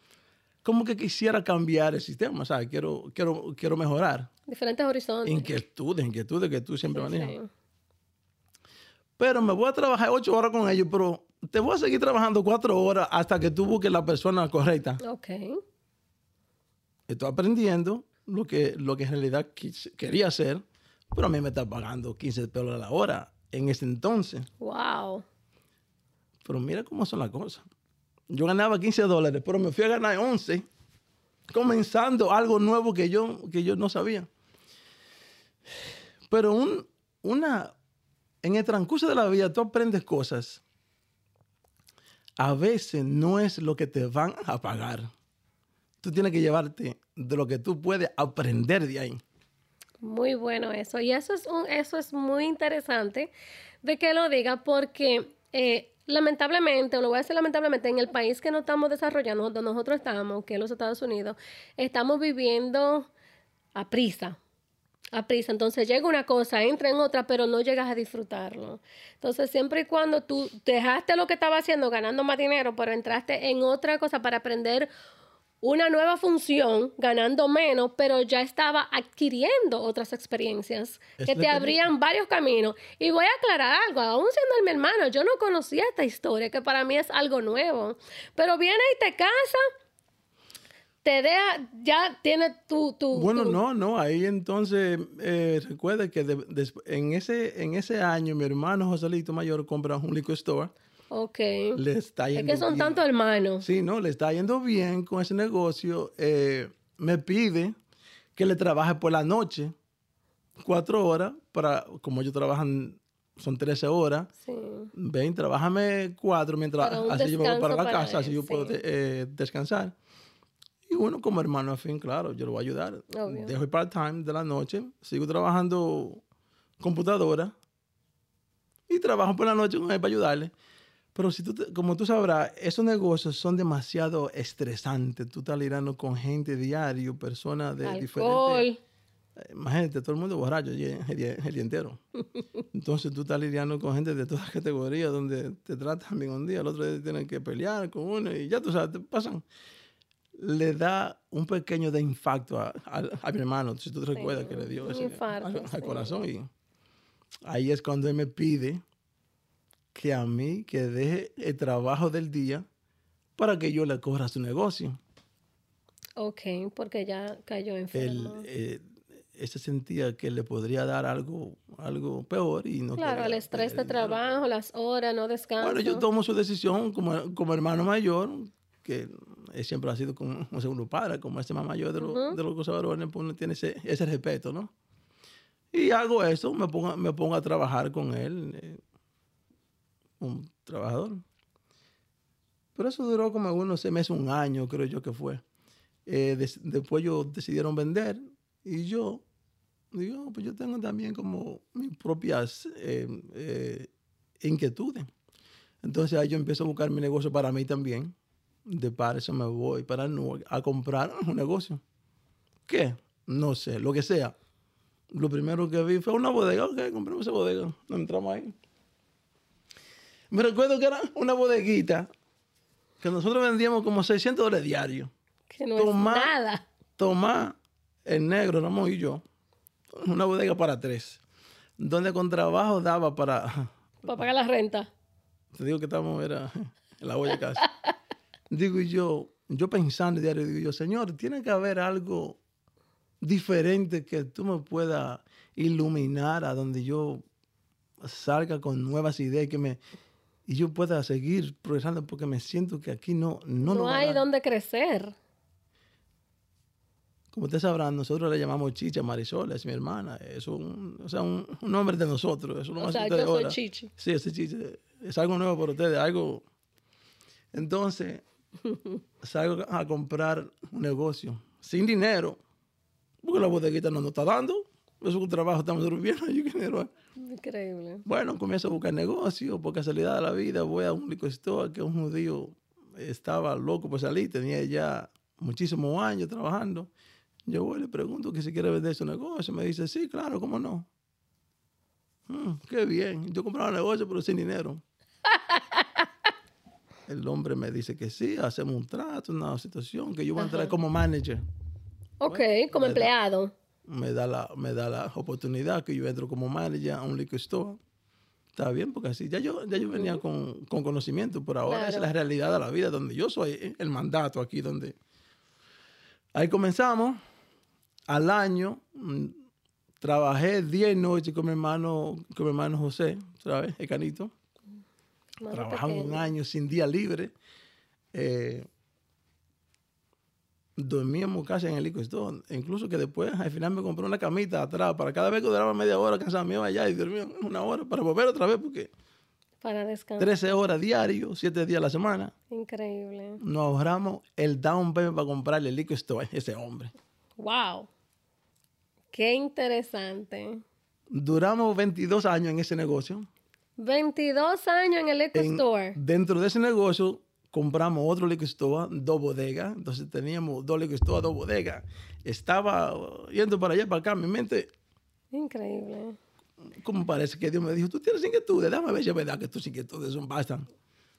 como que quisiera cambiar el sistema, ¿sabes? Quiero, quiero, quiero mejorar. Diferentes horizontes. Inquietudes, inquietudes que tú siempre manejas. Sí. Pero me voy a trabajar ocho horas con ellos, pero te voy a seguir trabajando cuatro horas hasta que tú busques la persona correcta. Ok. Estoy aprendiendo lo que, lo que en realidad quería hacer, pero a mí me está pagando 15 pesos a la hora en ese entonces. Wow. Pero mira cómo son las cosas. Yo ganaba 15 dólares, pero me fui a ganar 11, comenzando algo nuevo que yo, que yo no sabía. Pero un, una, en el transcurso de la vida tú aprendes cosas. A veces no es lo que te van a pagar. Tú tienes que llevarte de lo que tú puedes aprender de ahí. Muy bueno eso. Y eso es, un, eso es muy interesante de que lo diga porque eh, lamentablemente, o lo voy a decir lamentablemente, en el país que no estamos desarrollando, donde nosotros estamos, que es los Estados Unidos, estamos viviendo a prisa. A prisa. Entonces llega una cosa, entra en otra, pero no llegas a disfrutarlo. Entonces, siempre y cuando tú dejaste lo que estaba haciendo, ganando más dinero, pero entraste en otra cosa para aprender una nueva función, ganando menos, pero ya estaba adquiriendo otras experiencias Es que te abrían varios caminos. Y voy a aclarar algo, aún siendo mi hermano, yo no conocía esta historia, que para mí es algo nuevo. Pero viene y te casa, te deja, ya tiene tu... tu Bueno, tu- no, no, ahí entonces eh, recuerda que de- en, ese, en ese año mi hermano Joselito Mayor compra un liquor store, Ok. le está Es yendo que son tantos hermanos. Sí, no, le está yendo bien con ese negocio. eh, me pide que le trabaje por la noche, cuatro horas, para, como ellos trabajan, son 13 horas, Sí. ven, trabájame cuatro mientras así yo me voy para la para casa, así yo puedo eh, descansar. Y bueno, como hermano al fin, claro, yo lo voy a ayudar. Obvio. Dejo el part-time de la noche, sigo trabajando computadora y trabajo por la noche con él para ayudarle. Pero si tú, te- como tú sabrás, esos negocios son demasiado estresantes. Tú estás lidiando con gente diario, personas de diferentes... Eh, Imagínate, todo el mundo borracho el día- el día entero. [LAUGHS] Entonces tú estás lidiando con gente de todas categorías donde te tratan bien un día, el otro día tienen que pelear con uno y ya tú sabes, te pasan. Le da un pequeño de infarto a, a- a mi hermano, si tú te recuerdas que le dio ese infarto, al, corazón. Y ahí es cuando él me pide que a mí que deje el trabajo del día para que yo le corra su negocio. Ok, porque ya cayó enfermo. eh, él se sentía que le podría dar algo, algo peor y no claro, el estrés de trabajo, las horas, no descanso. Bueno, yo tomo su decisión como, como hermano mayor, que siempre ha sido como un segundo padre, como este más mayor de, los- de los gozadores, pues uno tiene ese, ese respeto, ¿no? Y hago eso, me pongo, me pongo a trabajar con él, eh, un trabajador. Pero eso duró como unos seis meses, un año, creo yo que fue. Eh, des- después ellos decidieron vender y yo digo, pues yo tengo también como mis propias eh, eh, inquietudes. Entonces ahí yo empiezo a buscar mi negocio para mí también. De para eso me voy para Newark a comprar un negocio. ¿Qué? No sé, lo que sea. Lo primero que vi fue una bodega. Ok, compramos esa bodega. Entramos ahí. Me recuerdo que era una bodeguita que nosotros vendíamos como 600 dólares diarios. que no Tomá- es nada. Tomás, el negro, Ramón y yo, una bodega para tres, donde con trabajo daba para, Para pagar la renta. te digo que estamos, era en la olla casi. [LAUGHS] digo yo, yo pensando diario, digo yo, Señor, tiene que haber algo diferente que tú me puedas iluminar a donde yo salga con nuevas ideas y que me y yo pueda seguir progresando porque me siento que aquí no no, No, hay donde crecer. Como ustedes sabrán, nosotros le llamamos Chicha Marisol, es mi hermana. Es un, o sea, un, un nombre de nosotros. Eso no O sea, yo soy ahora. Chichi. Sí, ese Chicha. Es algo nuevo para ustedes, algo. Entonces, [LAUGHS] salgo a comprar un negocio sin dinero, porque la bodeguita no nos está dando. Es un trabajo, estamos viviendo. [LAUGHS] Yo, ¿qué dinero? [LAUGHS] Increíble. Bueno, comienzo a buscar negocio, por casualidad de la vida, voy a un liquor store que un judío estaba loco por salir, tenía ya muchísimos años trabajando. Yo voy y le pregunto que si quiere vender su negocio. Me dice, sí, claro, ¿cómo no? "Mm, qué bien. Yo compraba un negocio, pero sin dinero. El hombre me dice que sí, hacemos un trato, una situación, que yo voy a entrar como manager Ok, como da- empleado. me da la, me da la oportunidad que yo entro como manager a un liquor store. Está bien, porque así ya yo, ya yo venía con, con conocimiento, pero ahora es Claro. la realidad de la vida, donde yo soy el mandato aquí, donde... Ahí comenzamos, al año, mm, trabajé 10 noches con mi hermano, con mi hermano José, ¿sabes? El canito. Trabajamos un pequeño. año sin día libre. Eh, dormíamos casi en el store. Incluso que después, al final, me compré una camita atrás para cada vez que duraba media hora, cansado mío allá y dormía una hora para volver otra vez, porque Para descansar. 13 horas diario, 7 días a la semana, Increíble. nos ahorramos el down payment para comprarle el store a ese hombre. Wow. Qué interesante. Duramos 22 años en ese negocio. 22 años en el liquor En- store. Dentro de ese negocio compramos otro liquor store, dos bodegas. Entonces teníamos dos liquor store, dos bodegas. Estaba yendo para allá, para acá. Mi mente, Increíble. como parece que Dios me dijo, tú tienes inquietudes, déjame ver si es verdad que tus inquietudes son bastan.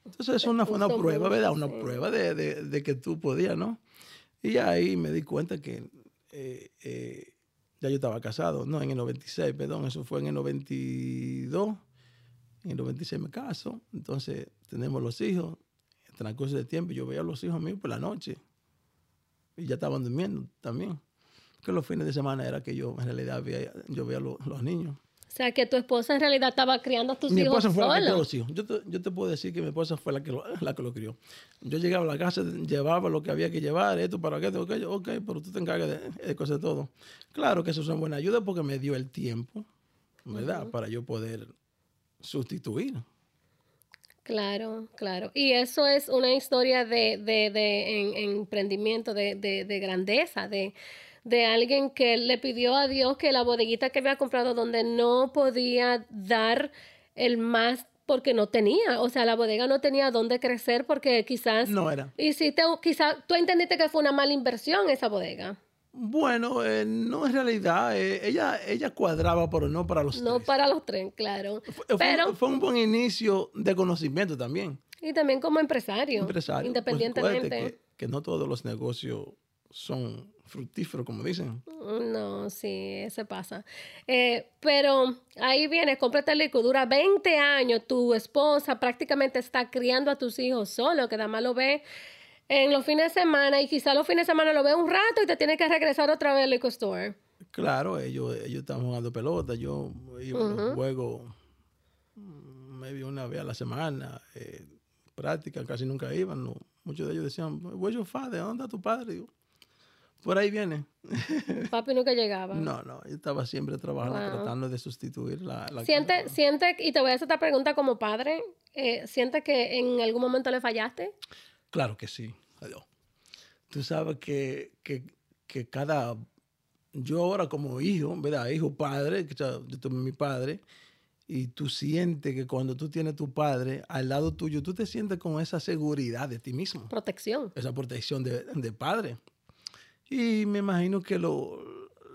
Entonces es una, fue una prueba, ¿verdad? Una prueba de, de- de que tú podías, ¿no? Y ahí me di cuenta que eh, eh, ya yo estaba casado, no, en el 96, perdón, eso fue en el 92. En el 96 me caso, entonces tenemos los hijos. En el transcurso del tiempo yo veía a los hijos míos por la noche y ya estaban durmiendo también. Que los fines de semana era que yo en realidad veía, yo veía lo- los niños. O sea, que tu esposa en realidad estaba criando a tus Mi hijos esposa fue la que crió los hijos. Yo te, yo te puedo decir que mi esposa fue la que, lo, la que lo crió. Yo llegaba a la casa, llevaba lo que había que llevar, esto para aquello, aquello, ok, pero tú te encargas de, de cosas de todo. Claro que eso es una buena ayuda porque me dio el tiempo, ¿verdad? Para yo poder sustituir. Claro, claro. Y eso es una historia de, de, de en- en emprendimiento, de, de, de grandeza, de, de alguien que le pidió a Dios que la bodeguita que había comprado donde no podía dar el más porque no tenía, o sea, la bodega no tenía dónde crecer porque quizás... No era. Y si te, quizás tú entendiste que fue una mala inversión esa bodega. Bueno, eh, no es realidad. eh, ella, ella cuadraba, pero no para los No tres. para los tres, claro. Fue, Pero, fue un buen inicio de conocimiento también. y también como empresario, Empresario. Pues, independientemente. que, que no todos los negocios son fructíferos, como dicen. No, sí, se pasa. Eh, pero ahí viene, cómprate el lico, dura 20 años, tu esposa prácticamente está criando a tus hijos solo, que nada más lo ve en los fines de semana y quizá los fines de semana lo ve un rato y te tiene que regresar otra vez al liquor store. Claro, ellos, ellos están jugando pelota. Yo iba a los juegos mm, maybe una vez a la semana. Eh, práctica, casi nunca iban. no. Muchos de ellos decían, where's your father? ¿Dónde está tu padre? Por ahí viene. [LAUGHS] Papi nunca llegaba. No, no, yo estaba siempre trabajando, Wow. tratando de sustituir la... la Siente, siente, y te voy a hacer esta pregunta como padre, eh, ¿siente que en algún momento le fallaste? Claro que sí. Adiós. Tú sabes que, que, que cada... Yo ahora como hijo, ¿verdad? Hijo, padre, que, yo tuve mi padre, y tú sientes que cuando tú tienes tu padre al lado tuyo, tú te sientes con esa seguridad de ti mismo, Protección. esa protección de, de padre. Y me imagino que lo-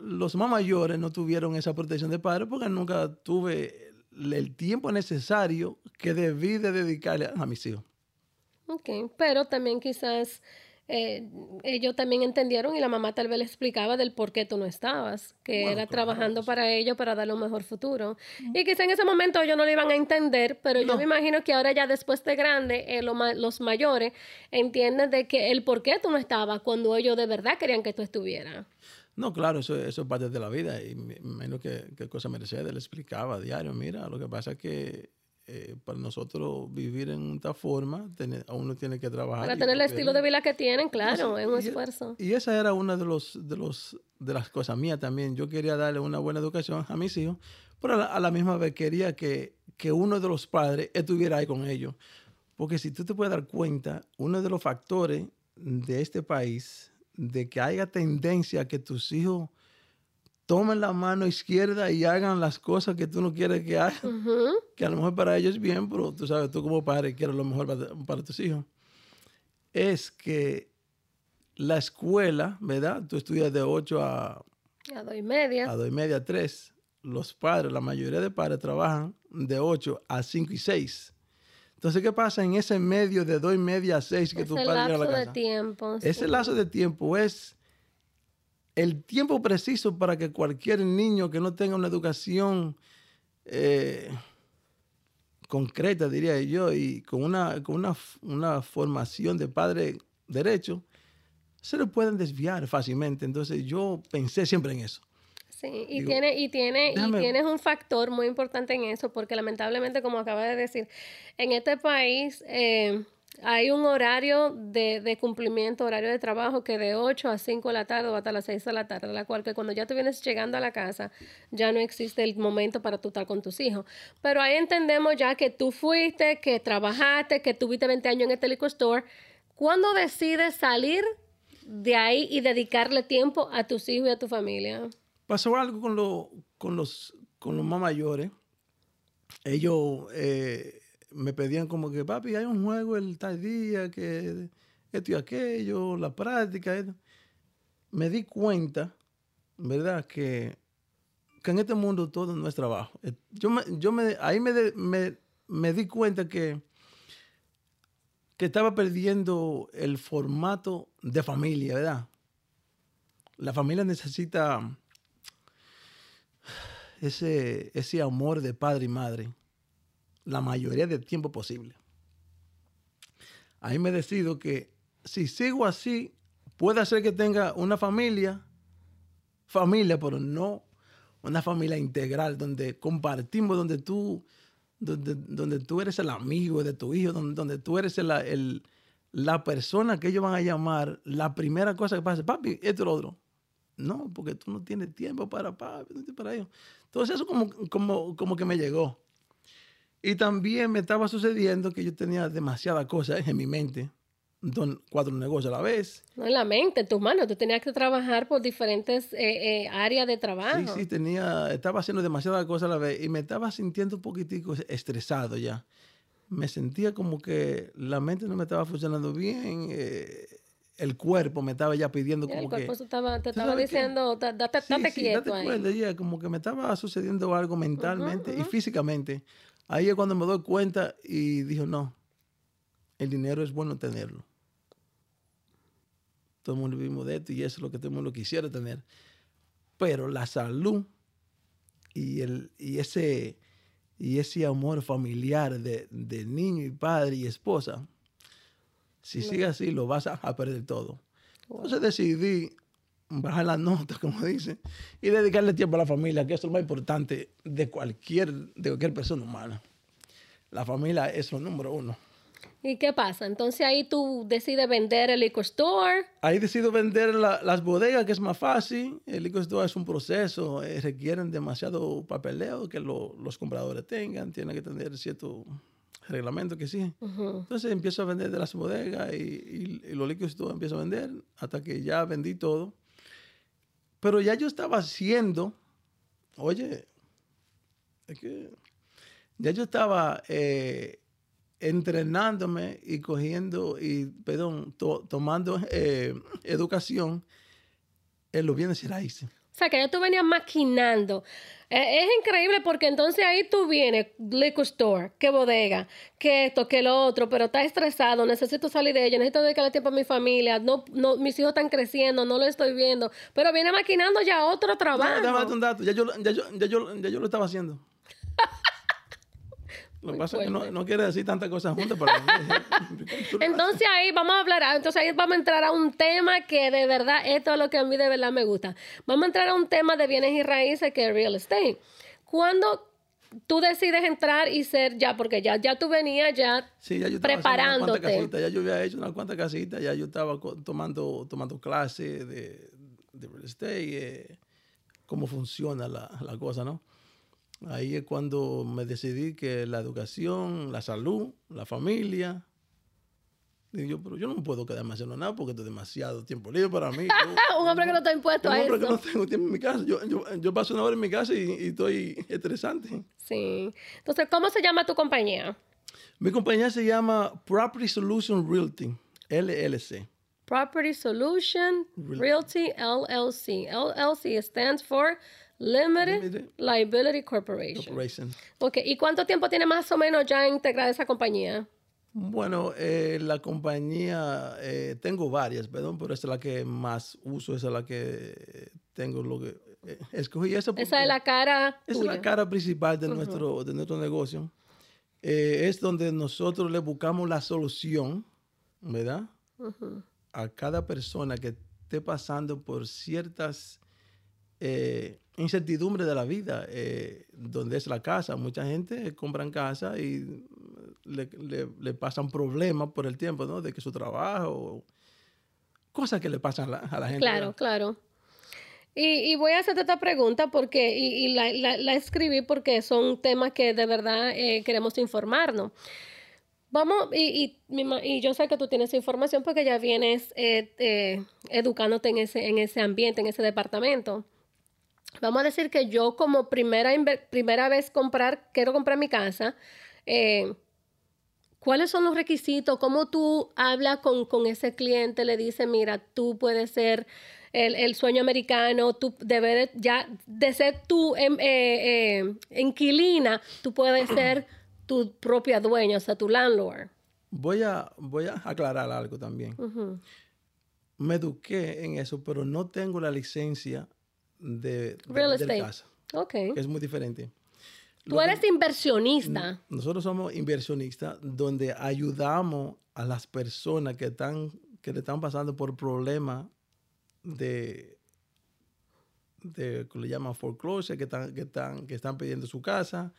los más mayores no tuvieron esa protección de padre porque nunca tuve el, el tiempo necesario que debí de dedicarle a mis hijos. Ok, pero también quizás eh, ellos también entendieron y la mamá tal vez le explicaba del por qué tú no estabas, que Bueno, era trabajando para ellos para darle un mejor futuro. Y quizás en ese momento ellos no lo iban a entender, pero yo me imagino que ahora ya después de grande, eh, lo ma- los mayores entienden de que el por qué tú no estabas cuando ellos de verdad querían que tú estuvieras. No, claro, eso, eso es parte de la vida. Y me me imagino que, que cosa Mercedes le explicaba a diario. Mira, lo que pasa es que eh, para nosotros vivir en esta forma, tener- uno tiene que trabajar. Para tener el estilo de vida que tienen, claro, es un y- esfuerzo. Y esa era una de, los, de, los, de las cosas mías también. Yo quería darle una buena educación a mis hijos, pero a la, a la misma vez quería que, que uno de los padres estuviera ahí con ellos. Porque si tú te puedes dar cuenta, uno de los factores de este país, de que haya tendencia a que tus hijos tomen la mano izquierda y hagan las cosas que tú no quieres que hagan, Ujú. que a lo mejor para ellos es bien, pero tú sabes, tú como padre quieres lo mejor para, para tus hijos, es que la escuela, ¿verdad? Tú estudias de 8 a, A dos y media. a 2 y media, 3. Los padres, la mayoría de padres trabajan de 8 a 5 y 6. Entonces, ¿qué pasa en ese medio de 2 y media a 6 que tu Ese padre llega a la de casa? tiempo. Ese sí. lazo de tiempo es el tiempo preciso para que cualquier niño que no tenga una educación eh, concreta, diría yo, y con una, con una, una formación de padre derecho, se lo pueden desviar fácilmente. Entonces yo pensé siempre en eso. Sí, y Digo, tiene, y tiene, y tienes un factor muy importante en eso, porque lamentablemente, como acaba de decir, en este país eh, hay un horario de, de cumplimiento, horario de trabajo que de 8 a 5 de la tarde o hasta las 6 de la tarde, la cual que cuando ya tú vienes llegando a la casa, ya no existe el momento para tú estar con tus hijos. Pero ahí entendemos ya que tú fuiste, que trabajaste, que tuviste 20 años en este liquor store. ¿Cuándo decides salir de ahí y dedicarle tiempo a tus hijos y a tu familia? Pasó algo con, lo- con, los, con los más mayores. Ellos eh, me pedían como que, papi, hay un juego el tal día, que esto y aquello, la práctica. esto". Me di cuenta, ¿verdad? Que, que en este mundo todo no es trabajo. Eh, Yo me, yo me, ahí me, me, me di cuenta que, que estaba perdiendo el formato de familia, ¿verdad? La familia necesita ese, ese amor de padre y madre la mayoría del tiempo posible. Ahí me decido que si sigo así, puede ser que tenga una familia, familia, pero no una familia integral, donde compartimos, donde tú, donde, donde tú eres el amigo de tu hijo, donde, donde tú eres el, el- la persona que ellos van a llamar, la primera cosa que pasa, papi, esto y lo otro. No, porque tú no tienes tiempo para papi, para ellos. Entonces eso como, como, como que me llegó. Y también me estaba sucediendo que yo tenía demasiadas cosas en mi mente. don- cuatro negocios a la vez. No en la mente, en tus manos. Tú tenías que trabajar por diferentes eh, eh, áreas de trabajo. Sí, sí, tenía, estaba haciendo demasiadas cosas a la vez y me estaba sintiendo un poquitico estresado ya. Me sentía como que la mente no me estaba funcionando bien, eh, el cuerpo me estaba ya pidiendo Ya, el como que... cuerpo se estaba, te ¿Tú estaba diciendo, "Da- date, Sí, date sí, quieto date ahí. cuenta, ya, como que me estaba sucediendo algo mentalmente y físicamente. Ahí es cuando me doy cuenta y dijo, no, el dinero es bueno tenerlo. Todo el mundo vivimos de esto y eso es lo que todo el mundo quisiera tener. Pero la salud y, el, y, ese, y ese amor familiar de, de niño y padre y esposa, si sigue así, lo vas a, a perder todo. Entonces decidí bajar las notas, como [LAUGHS] dicen, y dedicarle tiempo a la familia, que eso es lo más importante de cualquier, de cualquier persona humana. La familia es lo número uno. ¿Y qué pasa? Entonces ahí tú decides vender el liquor store. Ahí decido vender la- las bodegas, que es más fácil. El liquor store es un proceso, eh, requieren demasiado papeleo que lo- los compradores tengan, tienen que tener cierto reglamento que sí. Entonces empiezo a vender de las bodegas y, y- y los liquor store empiezo a vender hasta que ya vendí todo. Pero ya yo estaba haciendo, oye, es que ya yo estaba eh, entrenándome y cogiendo, y, perdón, to- tomando eh, educación en los bienes raíces. Sea, que ya tú venías maquinando. Eh, es increíble porque entonces ahí tú vienes, liquor store, que bodega, que esto, que lo otro, pero estás estresado, necesito salir de ello, necesito dedicarle tiempo a mi familia, no, no, mis hijos están creciendo, no lo estoy viendo, pero viene maquinando ya otro No, trabajo. déjame darte un dato, ya yo, ya yo, ya yo, ya yo lo estaba haciendo. [LAUGHS] Lo que pasa es que no, no quiere decir tantas cosas juntas para [LAUGHS] [LAUGHS] Entonces ahí vamos a hablar, ah, entonces ahí vamos a entrar a un tema que de verdad, esto es lo que a mí de verdad me gusta. Vamos a entrar a un tema de bienes y raíces que es real estate. Cuando tú decides entrar y ser ya, porque ya, ya tú venías ya Sí, ya yo preparándote. casitas, ya yo había hecho unas cuantas casitas, ya yo estaba tomando, tomando clases de, de real estate, eh, cómo funciona la, la cosa, ¿no? Ahí es cuando me decidí que la educación, la salud, la familia. Digo yo, pero yo no puedo quedarme haciendo nada porque esto es demasiado tiempo libre para mí. [LAUGHS] Yo- un hombre que no está impuesto un a hombre eso. que no tengo tiempo en mi casa. Yo, yo, yo paso una hora en mi casa y, y estoy estresante. Sí. Entonces, ¿cómo se llama tu compañía? Mi compañía se llama Property Solution Realty, LLC. Property Solution Realty LLC. LLC stands for Limited, Limited Liability Corporation. Corporation. Ok, ¿y cuánto tiempo tiene más o menos ya integrada esa compañía? Bueno, eh, la compañía, eh, tengo varias, perdón, pero esa es la que más uso, esa es la que tengo lo que eh, escogí esa porque Esa es la cara esa es la cara principal de nuestro de nuestro negocio. Es donde nosotros le buscamos la solución, ¿verdad? A cada persona que esté pasando por ciertas incertidumbres de la vida, eh, donde es la casa. Mucha gente compran casa y le, le- le pasan problemas por el tiempo, ¿no? De que su trabajo, cosas que le pasan a la, a la gente. Claro, claro. Y, y voy a hacerte esta pregunta porque, y, y la, la- la escribí porque son temas que de verdad eh, queremos informarnos. Vamos, y, y yo sé que tú tienes información porque ya vienes eh, eh, educándote en ese, en ese ambiente, en ese departamento. Vamos a decir que yo como primera, primera vez comprar, quiero comprar mi casa, eh, ¿Cuáles son los requisitos? ¿Cómo tú hablas con, con ese cliente? Le dices, mira, tú puedes ser el, el sueño americano, tú debes de- ya de ser tu em, eh, eh, inquilina, tú puedes [CLEARS THROAT] ser tu propia dueña, o sea, tu landlord. Voy a, voy a aclarar algo también. Me eduqué en eso, pero no tengo la licencia de, de Real estate. casa, Ok. que es muy diferente. Tú eres inversionista. Nosotros somos inversionistas donde ayudamos a las personas que están que le están pasando por problemas de de que le llaman foreclosure, que están que están que están pidiendo su casa,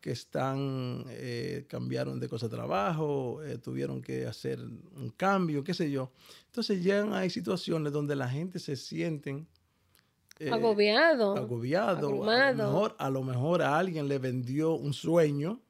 que están eh, cambiaron de cosa de trabajo, eh, tuvieron que hacer un cambio, qué sé yo. Entonces llegan hay situaciones donde la gente se sienten eh, agobiado. agobiado. A lo, mejor, a lo mejor a alguien le vendió un sueño.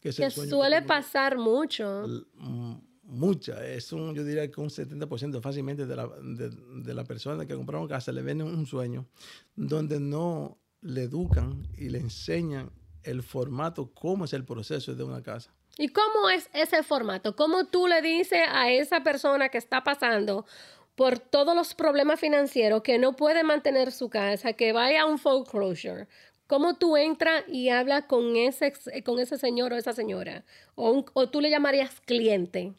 Que, es Que sueño suele pasar mucho. mm, mucha. Es un, yo diría que un 70% fácilmente de la, de, de la persona que compraron casa le venden un sueño donde no le educan y le enseñan el formato, cómo es el proceso de una casa. ¿Y cómo es ese formato? ¿Cómo tú le dices a esa persona que está pasando por todos los problemas financieros, que no puede mantener su casa, que vaya a un foreclosure? ¿Cómo tú entras y hablas con ese, con ese señor o esa señora? ¿O, tú le llamarías cliente?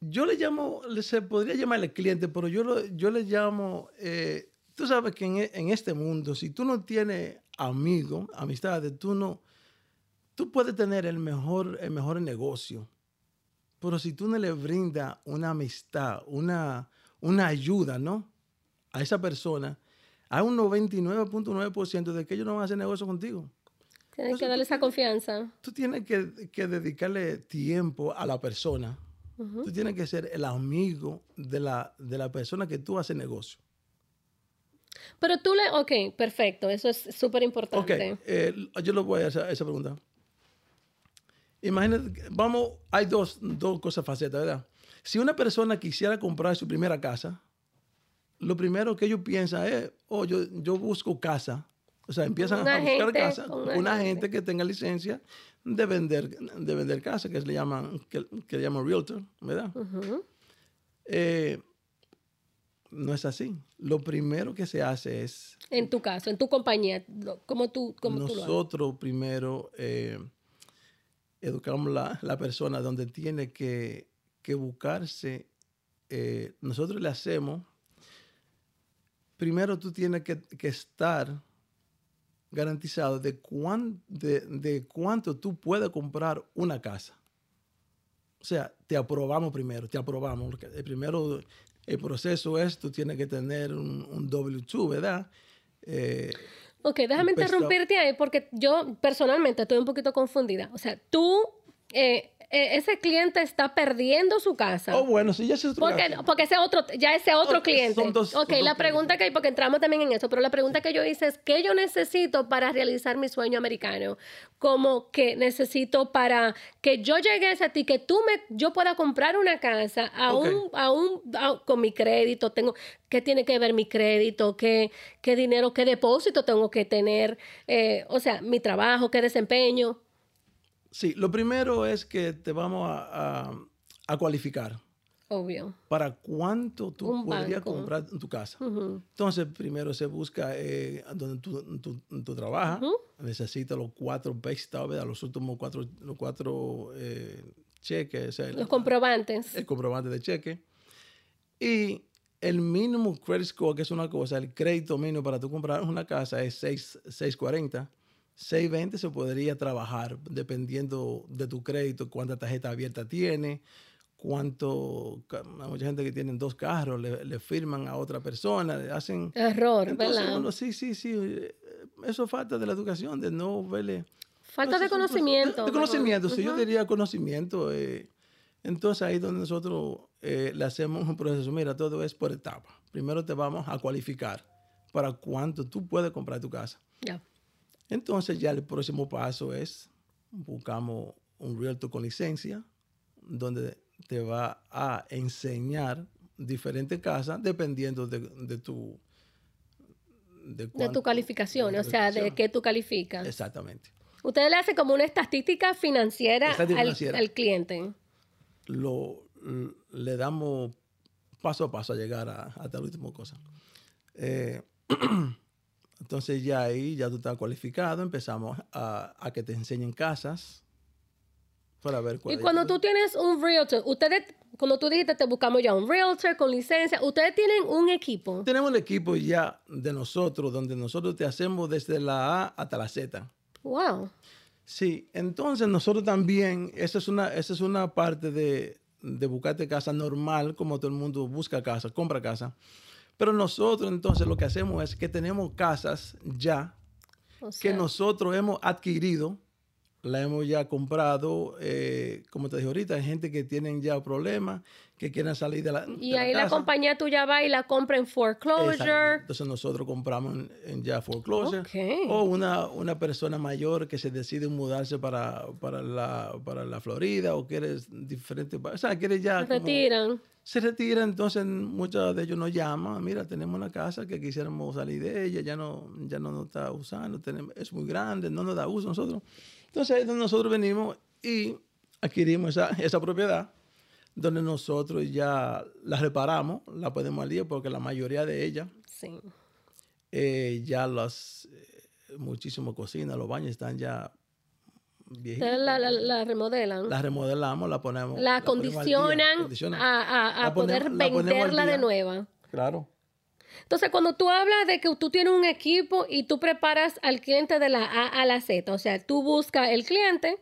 Yo le llamo, se podría llamarle cliente, pero yo, lo, yo le llamo, eh, tú sabes que en, en, este mundo, si tú no tienes amigos, amistades, tú no, tú puedes tener el mejor, el mejor negocio, pero si tú no le brindas una amistad, una, una ayuda, ¿no? A esa persona, hay un 99.9% de que ellos no van a hacer negocio contigo. Tienes que darle esa confianza. Tú tienes que, que, dedicarle tiempo a la persona. Uh -huh. Tú tienes que ser el amigo de la, de la persona que tú haces negocio. Pero tú le, ok, perfecto, eso es súper importante. Ok, eh, yo le voy a hacer esa pregunta. Imagínate, vamos, hay dos, dos cosas facetas, ¿verdad? Si una persona quisiera comprar su primera casa, lo primero que ellos piensan es, oh, yo, yo busco casa. O sea, empiezan una a buscar gente, casa una gente. gente que tenga licencia de vender, de vender casa, que le llaman, que, que le llaman realtor, ¿verdad? Uh -huh. eh, no es así. Lo primero que se hace es... En tu caso, en tu compañía, como tú, como nosotros tú primero eh, educamos la, la persona donde tiene que, que buscarse. Eh, nosotros le hacemos, primero tú tienes que, que estar garantizado de, cuán, de, de, cuánto tú puedes comprar una casa. O sea, te aprobamos primero, te aprobamos. Primero, el proceso es, tú tienes que tener un, un W2, ¿verdad? Eh, ok, déjame interrumpirte ahí porque yo personalmente estoy un poquito confundida. O sea, tú, eh, ese cliente está perdiendo su casa. Oh, bueno, sí, ya es otro porque, caso. porque ese otro, ya ese otro cliente. son dos- ok, son la dos pregunta que hay, porque entramos también en eso, pero la pregunta que yo hice es, ¿qué yo necesito para realizar mi sueño americano? Como que necesito para que yo llegue a ti, que tú me, yo pueda comprar una casa a Ok. un, a un, a- con mi crédito, tengo, ¿qué tiene que ver mi crédito? ¿Qué, qué dinero, qué depósito tengo que tener? Eh, o sea, mi trabajo, qué desempeño. Sí, lo primero es que te vamos a, a- a cualificar Obvio. para cuánto tú Un podrías banco. comprar en tu casa. Entonces, primero se busca eh, donde tú, tú- tú trabajas. Necesitas los cuatro base los últimos cuatro, los cuatro eh, cheques, o sea, el, Los comprobantes. el comprobante de cheque. Y el mínimo credit score, que es una cosa, el crédito mínimo para tú comprar una casa es 6, 640. 620 se podría trabajar dependiendo de tu crédito, cuánta tarjeta abierta tiene, cuánto, hay mucha gente que tiene dos carros, le, le firman a otra persona, le hacen... Error, Entonces, ¿verdad? uno, sí, sí, sí, eh, eso falta de la educación, de no verle... Falta de Entonces, conocimiento. De, de conocimiento, sí, yo diría conocimiento. eh, entonces ahí es donde nosotros eh, le hacemos un proceso. Mira, todo es por etapa. Primero te vamos a cualificar para cuánto tú puedes comprar tu casa. Ya. Entonces ya el próximo paso es buscamos un realtor con licencia donde te va a enseñar diferentes casas dependiendo de, de tu De cuánto- tu calificación, de o sea, de qué tú calificas. Exactamente. Ustedes le hacen como una estadística financiera, al, cliente. lo, le damos paso a paso a llegar a, hasta la última cosa. Eh, [CLEARS THROAT] entonces ya ahí, ya tú estás cualificado, empezamos a, a que te enseñen casas para ver cuál Y es- cuando tú tienes un realtor, ustedes, como tú dijiste, te buscamos ya un realtor con licencia. Ustedes tienen un equipo. Tenemos el equipo ya de nosotros, donde nosotros te hacemos desde la A hasta la Z. Wow. Sí, entonces nosotros también, esa es una, esa es una parte de, de buscarte casa normal, como todo el mundo busca casa, compra casa. Pero nosotros entonces lo que hacemos es que tenemos casas ya O que nosotros hemos adquirido, la hemos ya comprado, eh, como te dije ahorita, hay gente que tienen ya problemas, que quieren salir de la Y de ahí la, casa. compañía tuya va y la compra en foreclosure. Entonces nosotros compramos en, en ya foreclosure. Ok. O una, una persona mayor que se decide mudarse para, para, la, para la Florida o quiere diferentes... pa- O sea, quiere ya... Se como- retiran. se retira, entonces muchos de ellos nos llaman, mira, tenemos una casa que quisiéramos salir de ella, ya no, ya no nos está usando, tenemos, es muy grande, no nos da uso nosotros. Entonces nosotros venimos y adquirimos esa, esa propiedad, donde nosotros ya la reparamos, la podemos al día, porque la mayoría de ellas Sí. eh, ya las, eh, muchísimas cocinas, los baños están ya viejitos. Ustedes la, la, la remodelan. La remodelamos, la ponemos. La acondicionan acondicionan. a, a- a La poder ponemos- la venderla de nueva. Claro. Entonces, cuando tú hablas de que tú tienes un equipo y tú preparas al cliente de la A a la Z, o sea, tú buscas el cliente,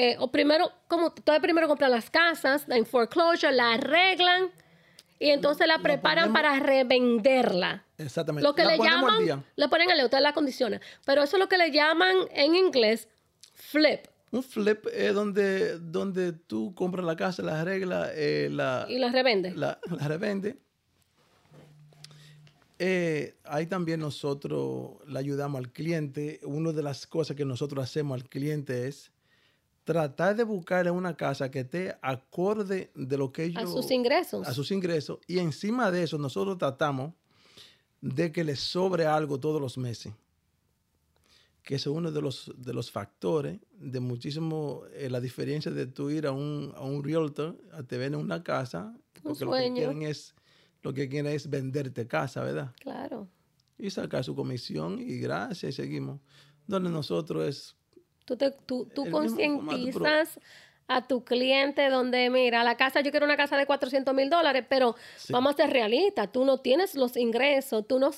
eh, o primero, como tú primero compras las casas en foreclosure, la arreglan y entonces la preparan ponemos- para revenderla. Exactamente. Lo que La le llaman, le ponen al usted la condiciona. Pero eso es lo que le llaman en inglés flip. Un flip es donde, donde tú compras la casa, la arreglas, eh, la, Y la revende. la, [LAUGHS] la revende. Eh, ahí también nosotros le ayudamos al cliente. Una de las cosas que nosotros hacemos al cliente es tratar de buscarle una casa que esté acorde de lo que ellos... a sus ingresos. a sus ingresos. Y encima de eso, nosotros tratamos de que les sobre algo todos los meses. Que es uno de los, de los factores de muchísimo, eh, la diferencia de tú ir a un, a un realtor, a te venden una casa, porque lo que sueño. quieren es, lo que quieren es venderte casa, ¿verdad? Claro. Y sacar su comisión y gracias y seguimos. Donde nosotros es Tú, te, tú, tú formato, concientizas a tu cliente donde, mira, la casa, yo quiero una casa de 400 mil dólares, pero Sí. vamos a ser realistas, tú no tienes los ingresos, tú no,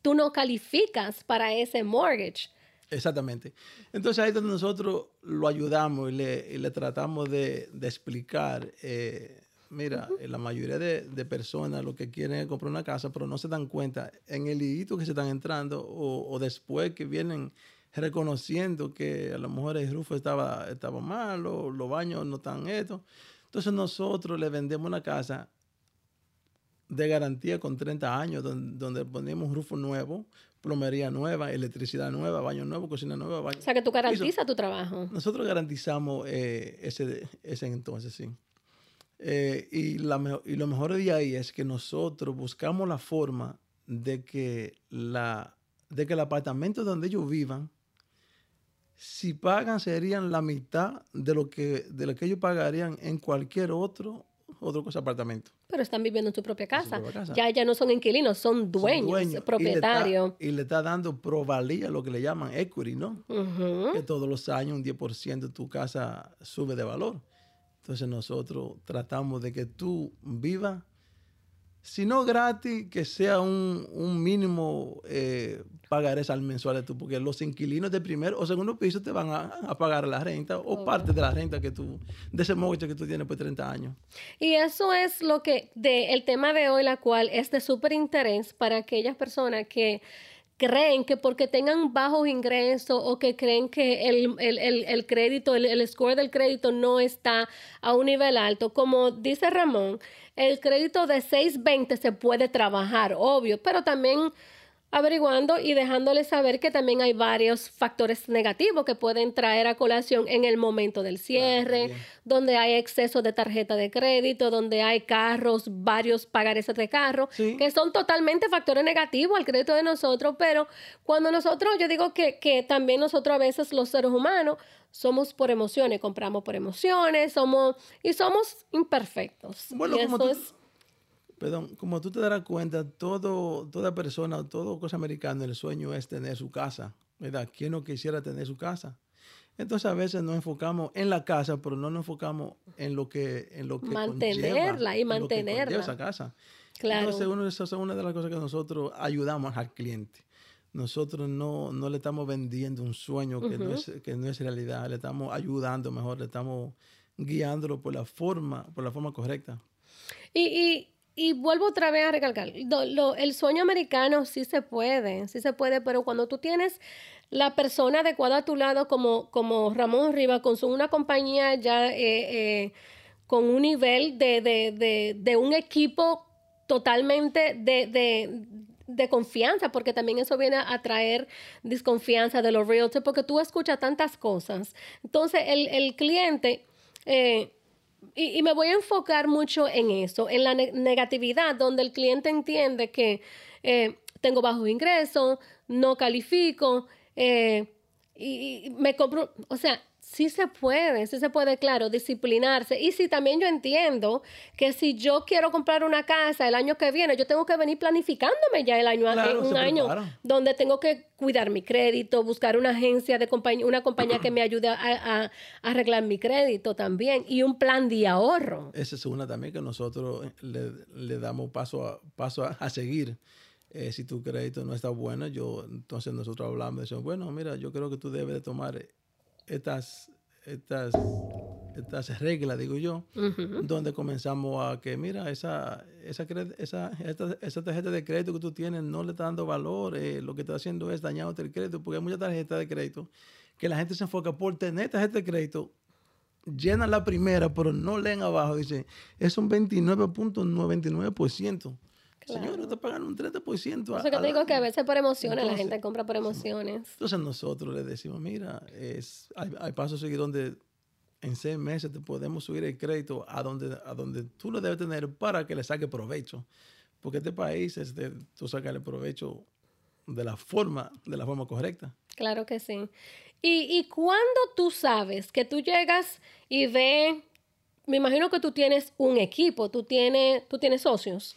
tú no calificas para ese mortgage. Exactamente. Entonces ahí es donde nosotros lo ayudamos y le, y le tratamos de, de explicar, eh, mira, eh, la mayoría de, de personas lo que quieren es comprar una casa, pero no se dan cuenta en el hito que se están entrando o, o después que vienen reconociendo que a lo mejor el rufo estaba, estaba mal o los baños no están estos. Entonces nosotros le vendemos una casa de garantía con 30 años, donde, donde ponemos un rufo nuevo, plomería nueva, electricidad nueva, baño nuevo, cocina nueva, baño. O sea, que tú garantizas tu trabajo. Nosotros garantizamos eh, ese, ese entonces, sí. Eh, y, la, y lo mejor de ahí es que nosotros buscamos la forma de que, la, de que el apartamento donde ellos vivan, si pagan serían la mitad de lo que, de lo que ellos pagarían en cualquier otro, otro cosa apartamento. Pero están viviendo en su propia su casa. propia casa. Ya, ya no son inquilinos, son Son dueños, dueños, y le está- propietarios. Y le, está, dando provalía, lo que le llaman equity, ¿no? Que todos los años un 10% de tu casa sube de valor. Entonces nosotros tratamos de que tú vivas, si no gratis, que sea un, un mínimo eh, pagarés al mensual de tú, porque los inquilinos de primer o segundo piso te van a, a pagar la renta o parte de la renta que tú, de ese mortgage que tú tienes por 30 años. Y eso es lo que, de, el tema de hoy, la cual es de súper interés para aquellas personas que creen que porque tengan bajos ingresos o que creen que el, el, el, el crédito, el, el score del crédito no está a un nivel alto. Como dice Ramón, el crédito de 620 se puede trabajar, obvio, pero también averiguando y dejándoles saber que también hay varios factores negativos que pueden traer a colación en el momento del cierre, donde hay exceso de tarjeta de crédito, donde hay carros, varios pagares de carro, Sí. que son totalmente factores negativos al crédito de nosotros, pero cuando nosotros, yo digo que, que también nosotros a veces los seres humanos somos por emociones, compramos por emociones, somos y somos imperfectos. Bueno, y como eso tú- es Perdón, como tú te darás cuenta, todo, toda persona, todo cosa americano, el sueño es tener su casa, ¿verdad? ¿Quién no quisiera tener su casa? Entonces a veces nos enfocamos en la casa, pero no nos enfocamos en lo que, en lo que Mantenerla y conlleva, conlleva mantenerla. esa casa. Claro. Entonces uno, esa es una de las cosas que nosotros ayudamos al cliente. Nosotros no, no le estamos vendiendo un sueño que, no es, que no es realidad, le estamos ayudando mejor, le estamos guiándolo por la forma, por la forma correcta. Y, y, y vuelvo otra vez a recalcar, el sueño americano sí se puede, sí se puede, pero cuando tú tienes la persona adecuada a tu lado, como, como Ramón Riva, con una compañía ya eh, eh, con un nivel de, de, de, un equipo totalmente de, de confianza, porque también eso viene a traer desconfianza de los realtors, porque tú escuchas tantas cosas. Entonces, el, el cliente... Eh, y, me voy a enfocar mucho en eso, en la negatividad, donde el cliente entiende que eh, tengo bajos ingresos, no califico, eh, y, me compro, o sea, sí se puede, sí se puede, claro, disciplinarse. Y sí, también yo entiendo que si yo quiero comprar una casa el año que viene, yo tengo que venir planificándome ya el año, en un año donde tengo que cuidar mi crédito, buscar una agencia de compañía, una compañía que me ayude a, arreglar mi crédito también y un plan de ahorro. Esa es una también que nosotros le, damos paso a, paso a, seguir. Eh, si tu crédito no está bueno, yo entonces nosotros hablamos y decimos, bueno, mira, yo creo que tú debes de tomar estas, estas, estas reglas, digo yo, donde comenzamos a que, mira, esa, esa, esa, esa, tarjeta de crédito que tú tienes no le está dando valor, eh, lo que está haciendo es dañándote el crédito, porque hay muchas tarjetas de crédito que la gente se enfoca por tener tarjeta de crédito, llenan la primera, pero no leen abajo, dice, es un 29.99%. Señor, está pagando un 30%. Eso que te digo que a veces por emociones, la gente compra por emociones. Entonces nosotros le decimos, mira, es, hay, hay pasos seguir donde en seis meses te podemos subir el crédito a donde, a donde tú lo debes tener para que le saque provecho. Porque este país, es de, tú el provecho de la forma, de la forma correcta. Claro que sí. Y, y cuando tú sabes que tú llegas y ves, me imagino que tú tienes un equipo, tú tienes, tú tienes socios.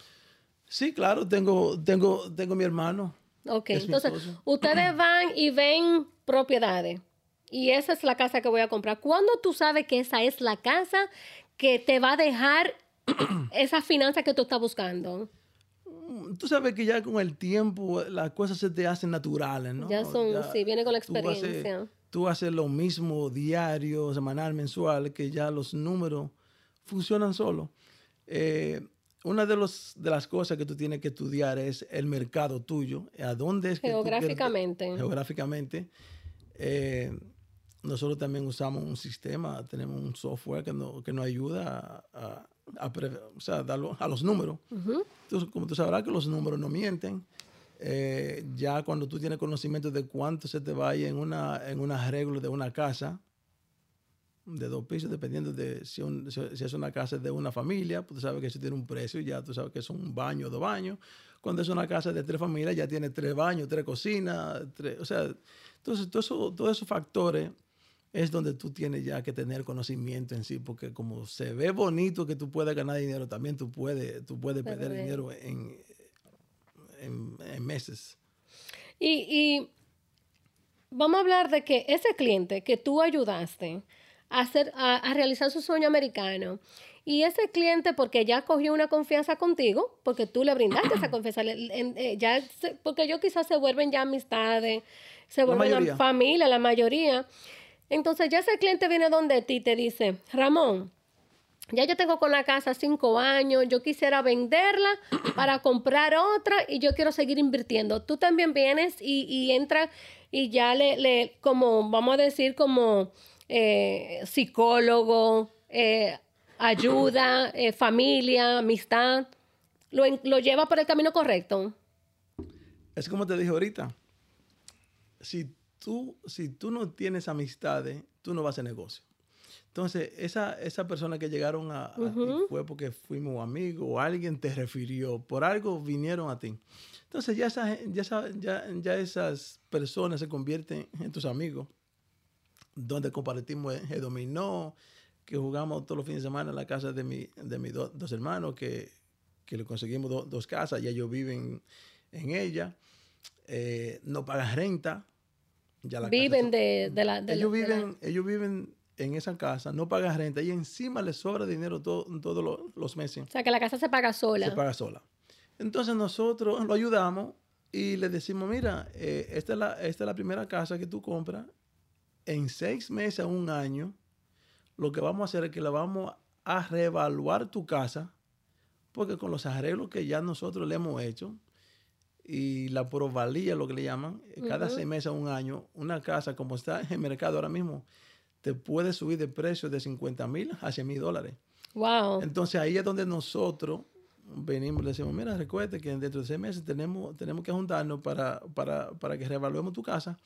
Sí, claro, tengo, tengo, tengo mi hermano. Ok, entonces ustedes van y ven propiedades y esa es la casa que voy a comprar. ¿Cuándo tú sabes que esa es la casa que te va a dejar [CLEARS THROAT] esa finanza que tú estás buscando? Mm, tú sabes que ya con el tiempo las cosas se te hacen naturales, ¿no? Ya son, sí, viene con la experiencia. Tú haces, lo mismo diario, semanal, mensual, que ya los números funcionan solos. Eh, una de, los, de las cosas que tú tienes que estudiar es el mercado tuyo, a dónde es que geográficamente. geográficamente. Eh, nosotros también usamos un sistema, tenemos un software que, que nos ayuda a, a, a los números. Entonces, como tú sabrás que los números no mienten, eh, ya cuando tú tienes conocimiento de cuánto se te vaya en una, en un arreglo de una casa, de dos pisos, dependiendo de si, si, es una casa de una familia, pues tú sabes que eso tiene un precio, ya tú sabes que es un baño, dos baños. Cuando es una casa de tres familias, ya tiene tres baños, tres cocinas, tres, o sea, entonces todo eso, todos esos factores es donde tú tienes ya que tener conocimiento en sí, porque como se ve bonito que tú puedes ganar dinero, también tú puedes, tú puedes perder dinero en, en, meses. Y, y vamos a hablar de que ese cliente que tú ayudaste, a, hacer, a, realizar su sueño americano. Y ese cliente, porque ya cogió una confianza contigo, porque tú le brindaste esa [CLEARS THROAT] confianza, eh, ya porque yo quizás se vuelven ya amistades, se vuelven familia, la mayoría. Entonces ya ese cliente viene donde ti y te dice, Ramón, ya yo tengo con la casa cinco años, yo quisiera venderla [CLEARS THROAT] para comprar otra y yo quiero seguir invirtiendo. Tú también vienes y, y entras y ya le, le, como, vamos a decir, como eh, psicólogo, eh, ayuda, eh, familia, amistad, lo, lo, lleva por el camino correcto. Es como te dije ahorita, si tú, si tú no tienes amistades, tú no vas a negocio. Entonces, esa, esa persona que llegaron a, fue porque fuimos amigos o alguien te refirió, por algo vinieron a ti. Entonces, ya, ya, ya, ya esas personas se convierten en tus amigos donde compartimos el dominó, que jugamos todos los fines de semana en la casa de, mi, de mis dos hermanos, que, que le conseguimos dos casas, y ellos viven en ella, eh, no pagan renta. Ya viven de, de, la... ellos, viven, ellos viven en esa casa, no pagan renta y encima les sobra dinero todos los meses. O sea, que la casa se paga sola. Se paga sola. Entonces nosotros lo ayudamos y le decimos, mira, eh, esta, es la, esta es la primera casa que tú compras en seis meses a un año, lo que vamos a hacer es que le vamos a reevaluar tu casa Porque con los arreglos que ya nosotros le hemos hecho y la provalía, lo que le llaman, eh, cada seis meses a un año, una casa como está en el mercado ahora mismo, te puede subir de precio de 50 mil a 100 mil dólares. Wow. Entonces ahí es donde nosotros venimos y le decimos, mira, recuerde que dentro de seis meses tenemos, tenemos que juntarnos para, para, para que reevaluemos tu casa,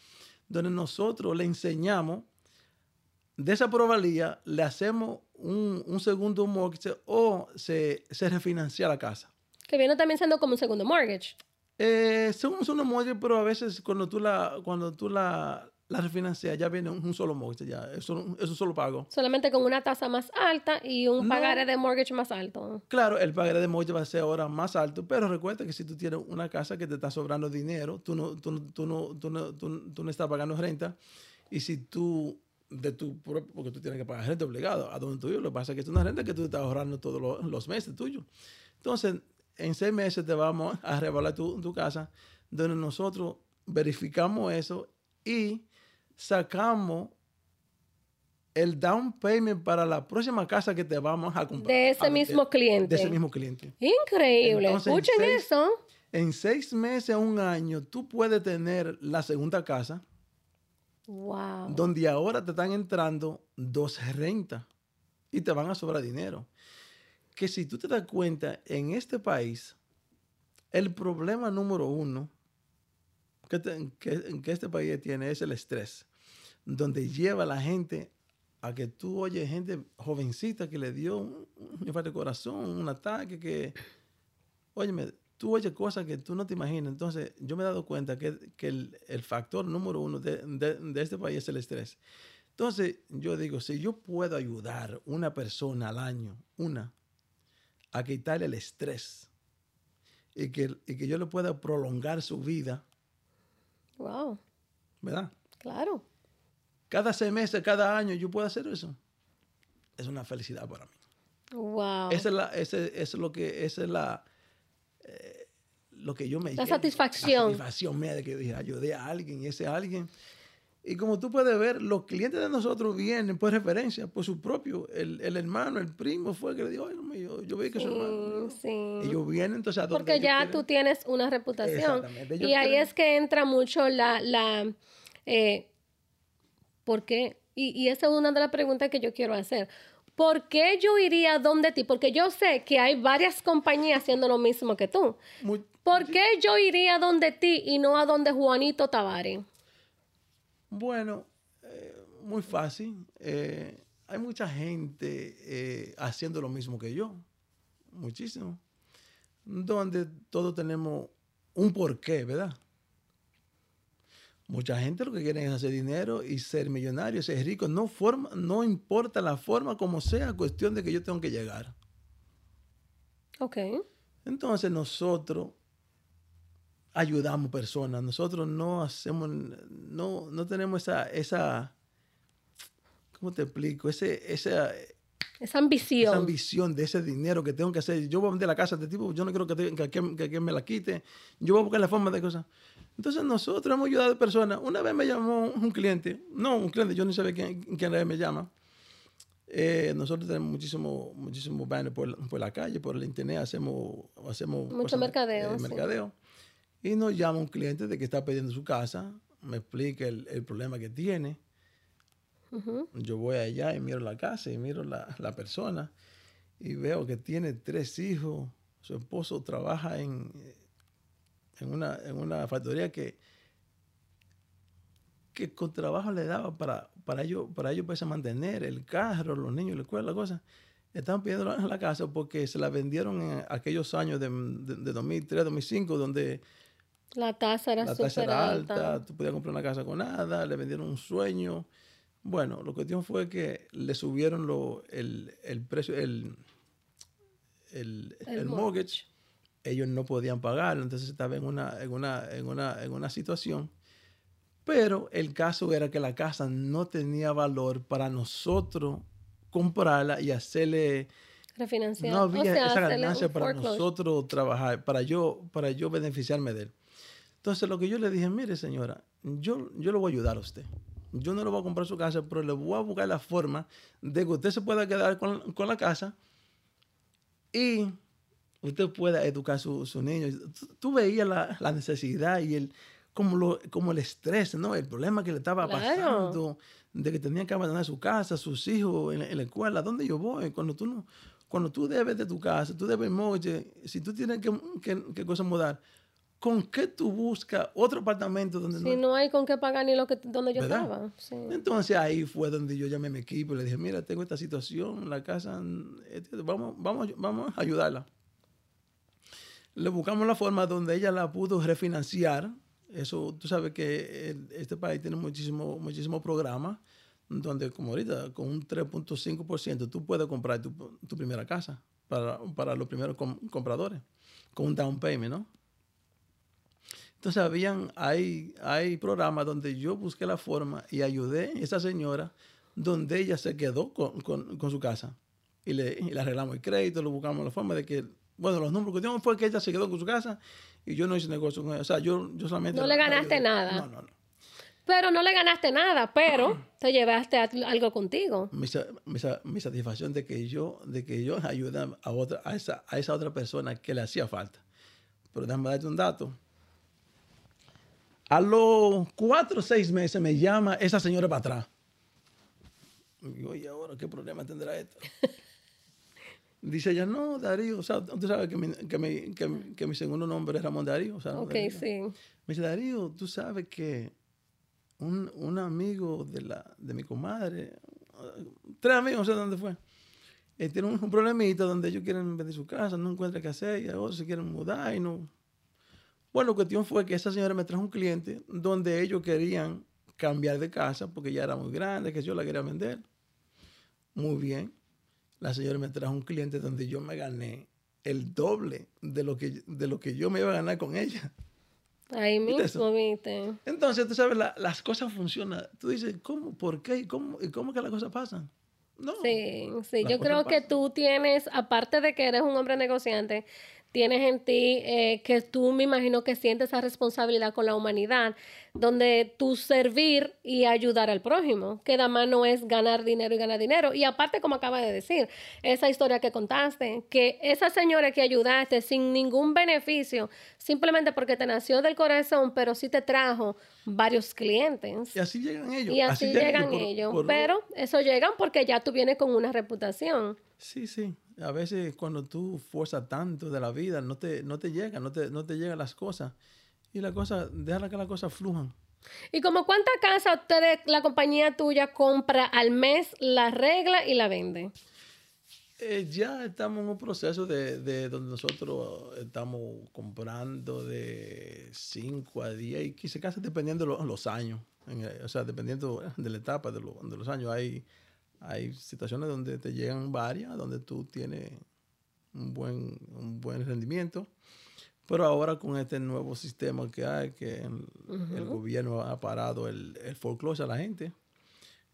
donde nosotros le enseñamos de esa probabilidad, le hacemos un, un segundo mortgage o se, se refinancia la casa. Que viene también siendo como un segundo mortgage. Eh, un solo mortgage, pero a veces cuando tú la, cuando tú la, la refinancias ya viene un, solo mortgage, ya, eso es un solo pago. Solamente con una tasa más alta y un pagaré de mortgage más alto. Claro, el pagaré de mortgage va a ser ahora más alto, pero recuerda que si tú tienes una casa que te está sobrando dinero, tú no, tú, tú no, tú no, tú no estás pagando renta, y si tú de tu propio, porque tú tienes que pagar renta obligado a donde tú vives. Lo que pasa es que es una renta que tú estás ahorrando todos los, meses tuyos. Entonces, en seis meses te vamos a revaluar tu, tu, casa, donde nosotros verificamos eso y sacamos el down payment para la próxima casa que te vamos a comprar. De ese mismo cliente. De ese mismo cliente. Increíble. Escuchen eso. En seis meses a un año, tú puedes tener la segunda casa Wow. Donde ahora te están entrando dos rentas y te van a sobrar dinero. Que si tú te das cuenta, en este país, el problema número uno que, que, este país tiene es el estrés, donde lleva a la gente a que tú oyes gente jovencita que le dio un, un de corazón, un ataque, que, óyeme, tú oyes cosas que tú no te imaginas. Entonces, yo me he dado cuenta que, que el, factor número uno de, de, de, este país es el estrés. Entonces, yo digo, si yo puedo ayudar una persona al año, una, a quitarle el estrés y que, y que yo le pueda prolongar su vida. Wow. ¿Verdad? Claro. Cada meses, cada año, yo puedo hacer eso. Es una felicidad para mí. Wow. Esa es, la, ese, es lo que, esa es la, eh, lo que yo me La satisfacción. La satisfacción mía de que dije, ayudé a alguien y ese alguien. Y como tú puedes ver, los clientes de nosotros vienen por referencia, por su propio, el, el hermano, el primo fue el que le dijo, yo, yo vi que sí, su hermano. Sí. Ellos vienen entonces a Porque ya tú tienes una reputación. Y ahí es que entra mucho la, la eh, ¿por qué? Y, y esa es una de las preguntas que yo quiero hacer. ¿Por qué yo iría donde ti? Porque yo sé que hay varias compañías haciendo lo mismo que tú. Muy, ¿Por qué yo iría donde ti y no a donde Juanito Tavares? Bueno, eh, muy fácil. Eh, hay mucha gente eh, haciendo lo mismo que yo. Muchísimo. Donde todos tenemos un porqué, ¿verdad? Mucha gente lo que quiere es hacer dinero y ser millonario, ser rico. No, forma, no importa la forma como sea, cuestión de que yo tengo que llegar. Ok. Entonces nosotros ayudamos personas. Nosotros no hacemos, no, no tenemos esa, esa, ¿cómo te explico? Ese, esa, esa ambición. Esa ambición de ese dinero que tengo que hacer. Yo voy a vender la casa de este tipo, yo no quiero que, que, que, que me la quite. Yo voy a buscar la forma de cosas. Entonces nosotros hemos ayudado a personas. Una vez me llamó un cliente, no un cliente, yo no sabía quién, quién me llama. Eh, nosotros tenemos muchísimo, muchísimo banner por, por, la calle, por el internet, hacemos, hacemos mucho cosas, mercadeo. Eh, mercadeo. Sí. Y nos llama un cliente de que está pidiendo su casa, me explica el, el problema que tiene. Uh -huh. Yo voy allá y miro la casa y miro la, la persona y veo que tiene tres hijos, su esposo trabaja en en una, en una factoría que, que con trabajo le daba para, para ellos para ellos pues, mantener el carro, los niños, la escuela, la cosa. Estaban pidiendo la, la casa porque se la vendieron en aquellos años de, de, de 2003, 2005, donde la tasa era la tasa era alta, alta, tú podías comprar una casa con nada, le vendieron un sueño. Bueno, lo que cuestión fue que le subieron lo, el, el precio, el, el, el, el mortgage ellos no podían pagarlo, entonces estaba en una, en una, en una, en una situación. Pero el caso era que la casa no tenía valor para nosotros comprarla y hacerle... Refinanciar. No había o sea, esa ganancia para nosotros trabajar, para yo, para yo beneficiarme de él. Entonces lo que yo le dije, mire señora, yo, yo le voy a ayudar a usted. Yo no le voy a comprar su casa, pero le voy a buscar la forma de que usted se pueda quedar con, con la casa y usted pueda educar a sus su niños. Tú, tú veías la, la, necesidad y el, como, lo, como el estrés, ¿no? El problema que le estaba Claro. pasando, de que tenían que abandonar su casa, sus hijos en, en la escuela. ¿Dónde yo voy? Cuando tú, no, cuando tú debes de tu casa, tú debes moche, si tú tienes que, que, que cosa mudar, ¿con qué tú buscas otro apartamento donde Si no hay con qué pagar ni lo que donde yo ¿Verdad? estaba. Sí. entonces ahí fue donde yo llamé a mi equipo y le dije, mira, tengo esta situación, la casa, eh, vamos, vamos, vamos a ayudarla. Le buscamos la forma donde ella la pudo refinanciar. Eso, tú sabes que este país tiene muchísimo, muchísimo programa donde como ahorita con un 3.5% tú puedes comprar tu, tu primera casa para, para los primeros com- compradores con un down payment, ¿no? Entonces, habían, hay, hay programas donde yo busqué la forma y ayudé a esa señora donde ella se quedó con, con- con su casa. Y le, y le arreglamos el crédito, le buscamos la forma de que, bueno, los números que tengo fue que ella se quedó con su casa y yo no hice negocio con ella. O sea, yo, yo solamente... No le ganaste ayudé. nada. No, no, no. Pero no le ganaste nada, pero [CLEARS THROAT] te llevaste algo contigo. Mi, mi mi satisfacción de que yo, de que yo ayudé a, otra, a, esa, a esa otra persona que le hacía falta. Pero déjame darte un dato. A los cuatro o seis meses me llama esa señora para atrás. Y digo, ¿y ahora qué problema tendrá esto? [LAUGHS] Dice ella, no, Darío, o sea, tú sabes que mi, que mi, que mi- que mi segundo nombre es Ramón Darío. O sea, Ok, Darío. sí. Me dice, Darío, tú sabes que un, un amigo de, la, de mi comadre, tres amigos, no sé dónde fue, eh, tiene un, un problemita donde ellos quieren vender su casa, no encuentran qué hacer y ahora se quieren mudar y no. Bueno, la cuestión fue que esa señora me trajo un cliente donde ellos querían cambiar de casa porque ya era muy grande, que yo la quería vender. Muy bien. La señora me trajo un cliente donde yo me gané el doble de lo que, de lo que yo me iba a ganar con ella. Ahí ¿Viste mismo, viste. Entonces, tú sabes, la- las cosas funcionan. Tú dices, ¿cómo? ¿Por qué? ¿Y cómo, y cómo que las cosas pasan? No. Sí, sí. Yo creo que tú tienes, aparte de que eres un hombre negociante, tienes en ti eh, que tú me imagino que sientes esa responsabilidad con la humanidad, donde tú servir y ayudar al prójimo, que más no es ganar dinero y ganar dinero. Y aparte, como acaba de decir, esa historia que contaste, que esa señora que ayudaste sin ningún beneficio, simplemente porque te nació del corazón, pero sí te trajo varios clientes. Y así llegan ellos. Y así, llegan por- ellos. por- pero eso llegan porque ya tú vienes con una reputación. Sí, sí. A veces cuando tú fuerzas tanto de la vida, no te, no te llegan, no te, no te llegan las cosas. Y la cosa, déjala que las cosas flujan. ¿Y como cuántas casas ustedes, la compañía tuya, compra al mes, la regla y la vende? Eh, ya estamos en un proceso de, de donde nosotros estamos comprando de 5 a 10 y quizás casi dependiendo de lo- los años. En o sea, dependiendo de la etapa de, lo- de los años. Hay, hay situaciones donde te llegan varias, donde tú tienes un buen, un buen rendimiento. Pero ahora con este nuevo sistema que hay, que el, el gobierno ha parado el, el foreclosure a la gente,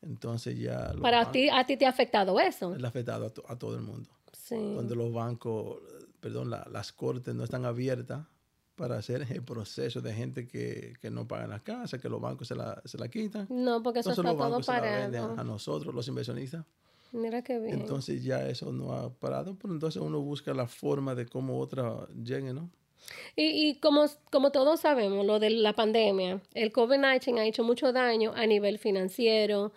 entonces ya... Para ti, a ti te ha afectado eso. le ha afectado a, to- a todo el mundo Sí. donde los bancos, perdón, la- las cortes no están abiertas para hacer el proceso de gente que, que no pagan las casas, que los bancos se la, se la quitan. No, porque eso Entonces está los todo bancos se la venden a, a parado. nosotros, los inversionistas. Mira qué bien. Entonces ya eso no ha parado, pero entonces uno busca la forma de cómo otra llegue, ¿no? Y, y como, como todos sabemos, lo de la pandemia, el COVID-19 ha hecho mucho daño a nivel financiero.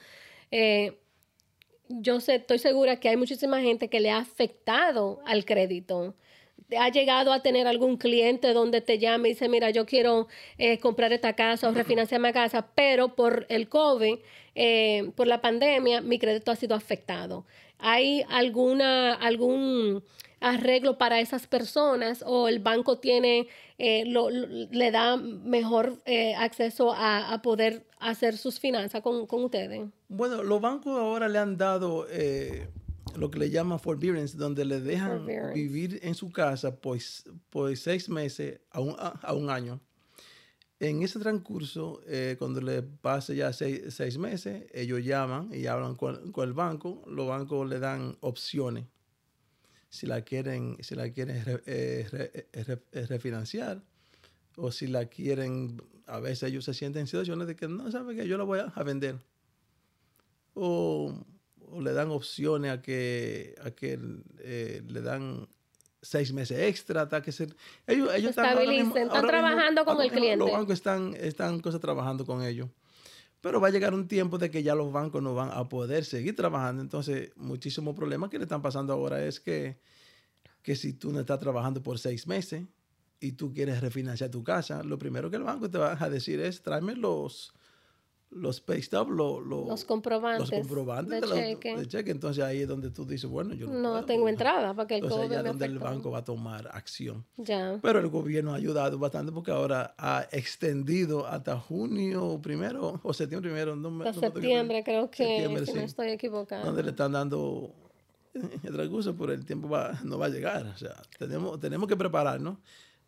Eh, yo sé, estoy segura que hay muchísima gente que le ha afectado al crédito. ¿Ha llegado a tener algún cliente donde te llama y dice, mira, yo quiero eh, comprar esta casa o refinanciar mi casa, pero por el COVID, eh, por la pandemia, mi crédito ha sido afectado? ¿Hay alguna, algún arreglo para esas personas o el banco tiene, eh, lo- lo- le da mejor eh, acceso a, a poder hacer sus finanzas con, con ustedes? Bueno, los bancos ahora le han dado lo que le llaman forbearance, donde le dejan vivir en su casa por, por seis meses a un, a, un año. En ese transcurso, eh, cuando le pase ya seis, seis meses, ellos llaman y hablan con, con el banco. Los bancos le dan opciones. Si la quieren, si la quieren re- eh, re- re- eh, refinanciar o si la quieren, a veces ellos se sienten en situaciones de que no saben que yo la voy a, a vender. O, o le dan opciones a que, a que eh, le dan seis meses extra, hasta que se... Ellos, ellos están, ahora estabilicen, mismo- están ahora mismo- trabajando con el cliente. Los bancos están, están cosas trabajando con ellos. Pero va a llegar un tiempo de que ya los bancos no van a poder seguir trabajando. Entonces, muchísimos problemas que le están pasando ahora es que, que si tú no estás trabajando por seis meses y tú quieres refinanciar tu casa, lo primero que el banco te va a decir es tráeme los, los pay stub, lo- lo- Los comprobantes, los comprobantes de de, cheque. de cheque. Entonces ahí es donde tú dices, bueno, yo no, No puedo, tengo porque- entrada para que el Entonces ya me donde el afectó. banco va a tomar acción. Ya. Pero el gobierno ha ayudado bastante porque ahora ha extendido hasta junio primero o septiembre primero. No me- Hasta no me septiembre creo que, Septiembre, si no sí. estoy equivocada. donde le están dando [LAUGHS] el recurso, pero el tiempo va, no va a llegar. O sea, tenemos, tenemos que prepararnos.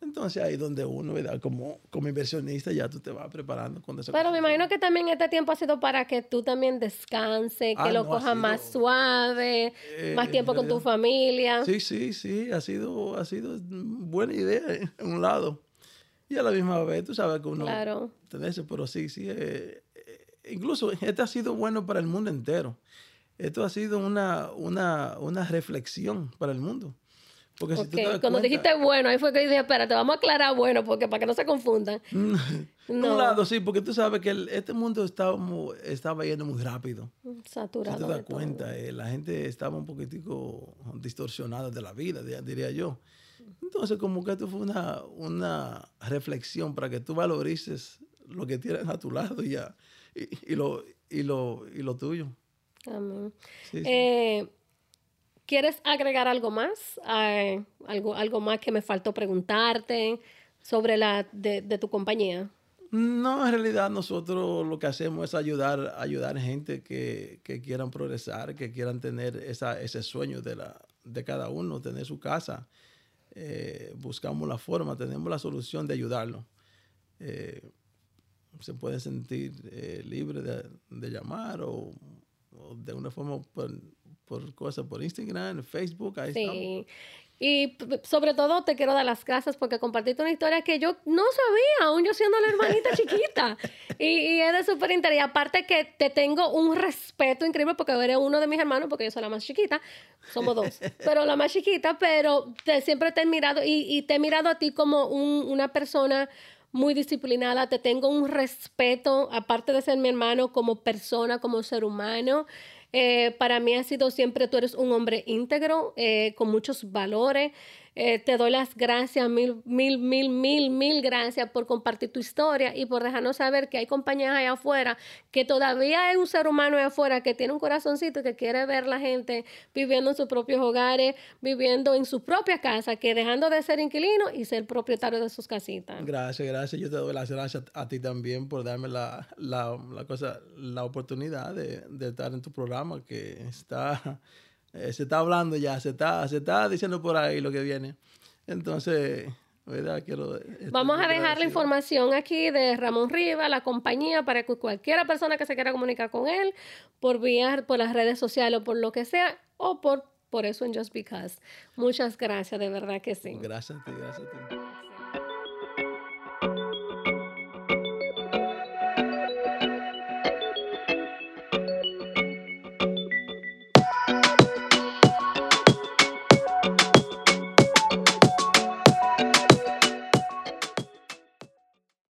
Entonces ahí donde uno, ¿verdad? Como, como inversionista, ya tú te vas preparando con esa Pero me imagino que también este tiempo ha sido para que tú también descanses, que Ah, lo no, cojas más suave, Eh, más tiempo con tu realidad- familia. Sí, sí, sí, ha sido, ha sido buena idea eh, en un lado. Y a la misma vez, tú sabes que uno Claro. tiene eso, pero sí, sí. eh, eh, incluso este ha sido bueno para el mundo entero. Esto ha sido una, una, una reflexión para el mundo. Porque si Ok, tú te Cuando cuenta- dijiste bueno, ahí fue que dije, espérate, vamos a aclarar bueno, porque para que no se confundan. [LAUGHS] No. un lado, sí, porque tú sabes que el- este mundo está, mu- estaba yendo muy rápido. Si Saturado. te de das cuenta, eh, la gente estaba un poquitico distorsionada de la vida, di- diría yo. Entonces, como que esto fue una, una reflexión para que tú valorices lo que tienes a tu lado y, ya, y, y lo, y, lo, y lo tuyo. Amén. Sí, sí. Eh, ¿Quieres agregar algo más? Algo, algo más que me faltó preguntarte sobre la de, de tu compañía. No, en realidad nosotros lo que hacemos es ayudar, ayudar gente que, que quieran progresar, que quieran tener esa, ese sueño de, la, de cada uno, tener su casa. Eh, buscamos la forma, tenemos la solución de ayudarlo. Eh, se pueden sentir eh, libres de, de llamar o, de una forma por, por cosas por Instagram, Facebook, ahí estamos. Sí. Y p- sobre todo te quiero dar las gracias porque compartiste una historia que yo no sabía, aún yo siendo la hermanita [LAUGHS] chiquita. Y, y es de súper interés. Y aparte que te tengo un respeto increíble porque eres uno de mis hermanos, porque yo soy la más chiquita. Somos dos, [LAUGHS] pero la más chiquita, pero te, siempre te he mirado y, y te he mirado a ti como un- una persona muy disciplinada, te tengo un respeto, aparte de ser mi hermano, como persona, como ser humano. Eh, para mí ha sido siempre, tú eres un hombre íntegro, eh, con muchos valores. Eh, te doy las gracias, mil, mil, mil, mil, mil gracias por compartir tu historia y por dejarnos saber que hay compañías allá afuera, que todavía hay un ser humano allá afuera que tiene un corazoncito que quiere ver la gente viviendo en sus propios hogares, viviendo en su propia casa, que dejando de ser inquilino y ser propietario de sus casitas. Gracias, gracias. Yo te doy las gracias a ti también por darme la, la, la cosa, la oportunidad de, de estar en tu programa que está, eh, se está hablando ya, se está, se está diciendo por ahí lo que viene. Entonces, ¿verdad? Quiero. estoy Vamos a dejar la información aquí de Ramón Riva, la compañía, para que cualquiera persona que se quiera comunicar con él por vía, por las redes sociales o por lo que sea, o por, por eso en Just Because. Muchas gracias, de verdad que sí. Gracias a ti, gracias a ti.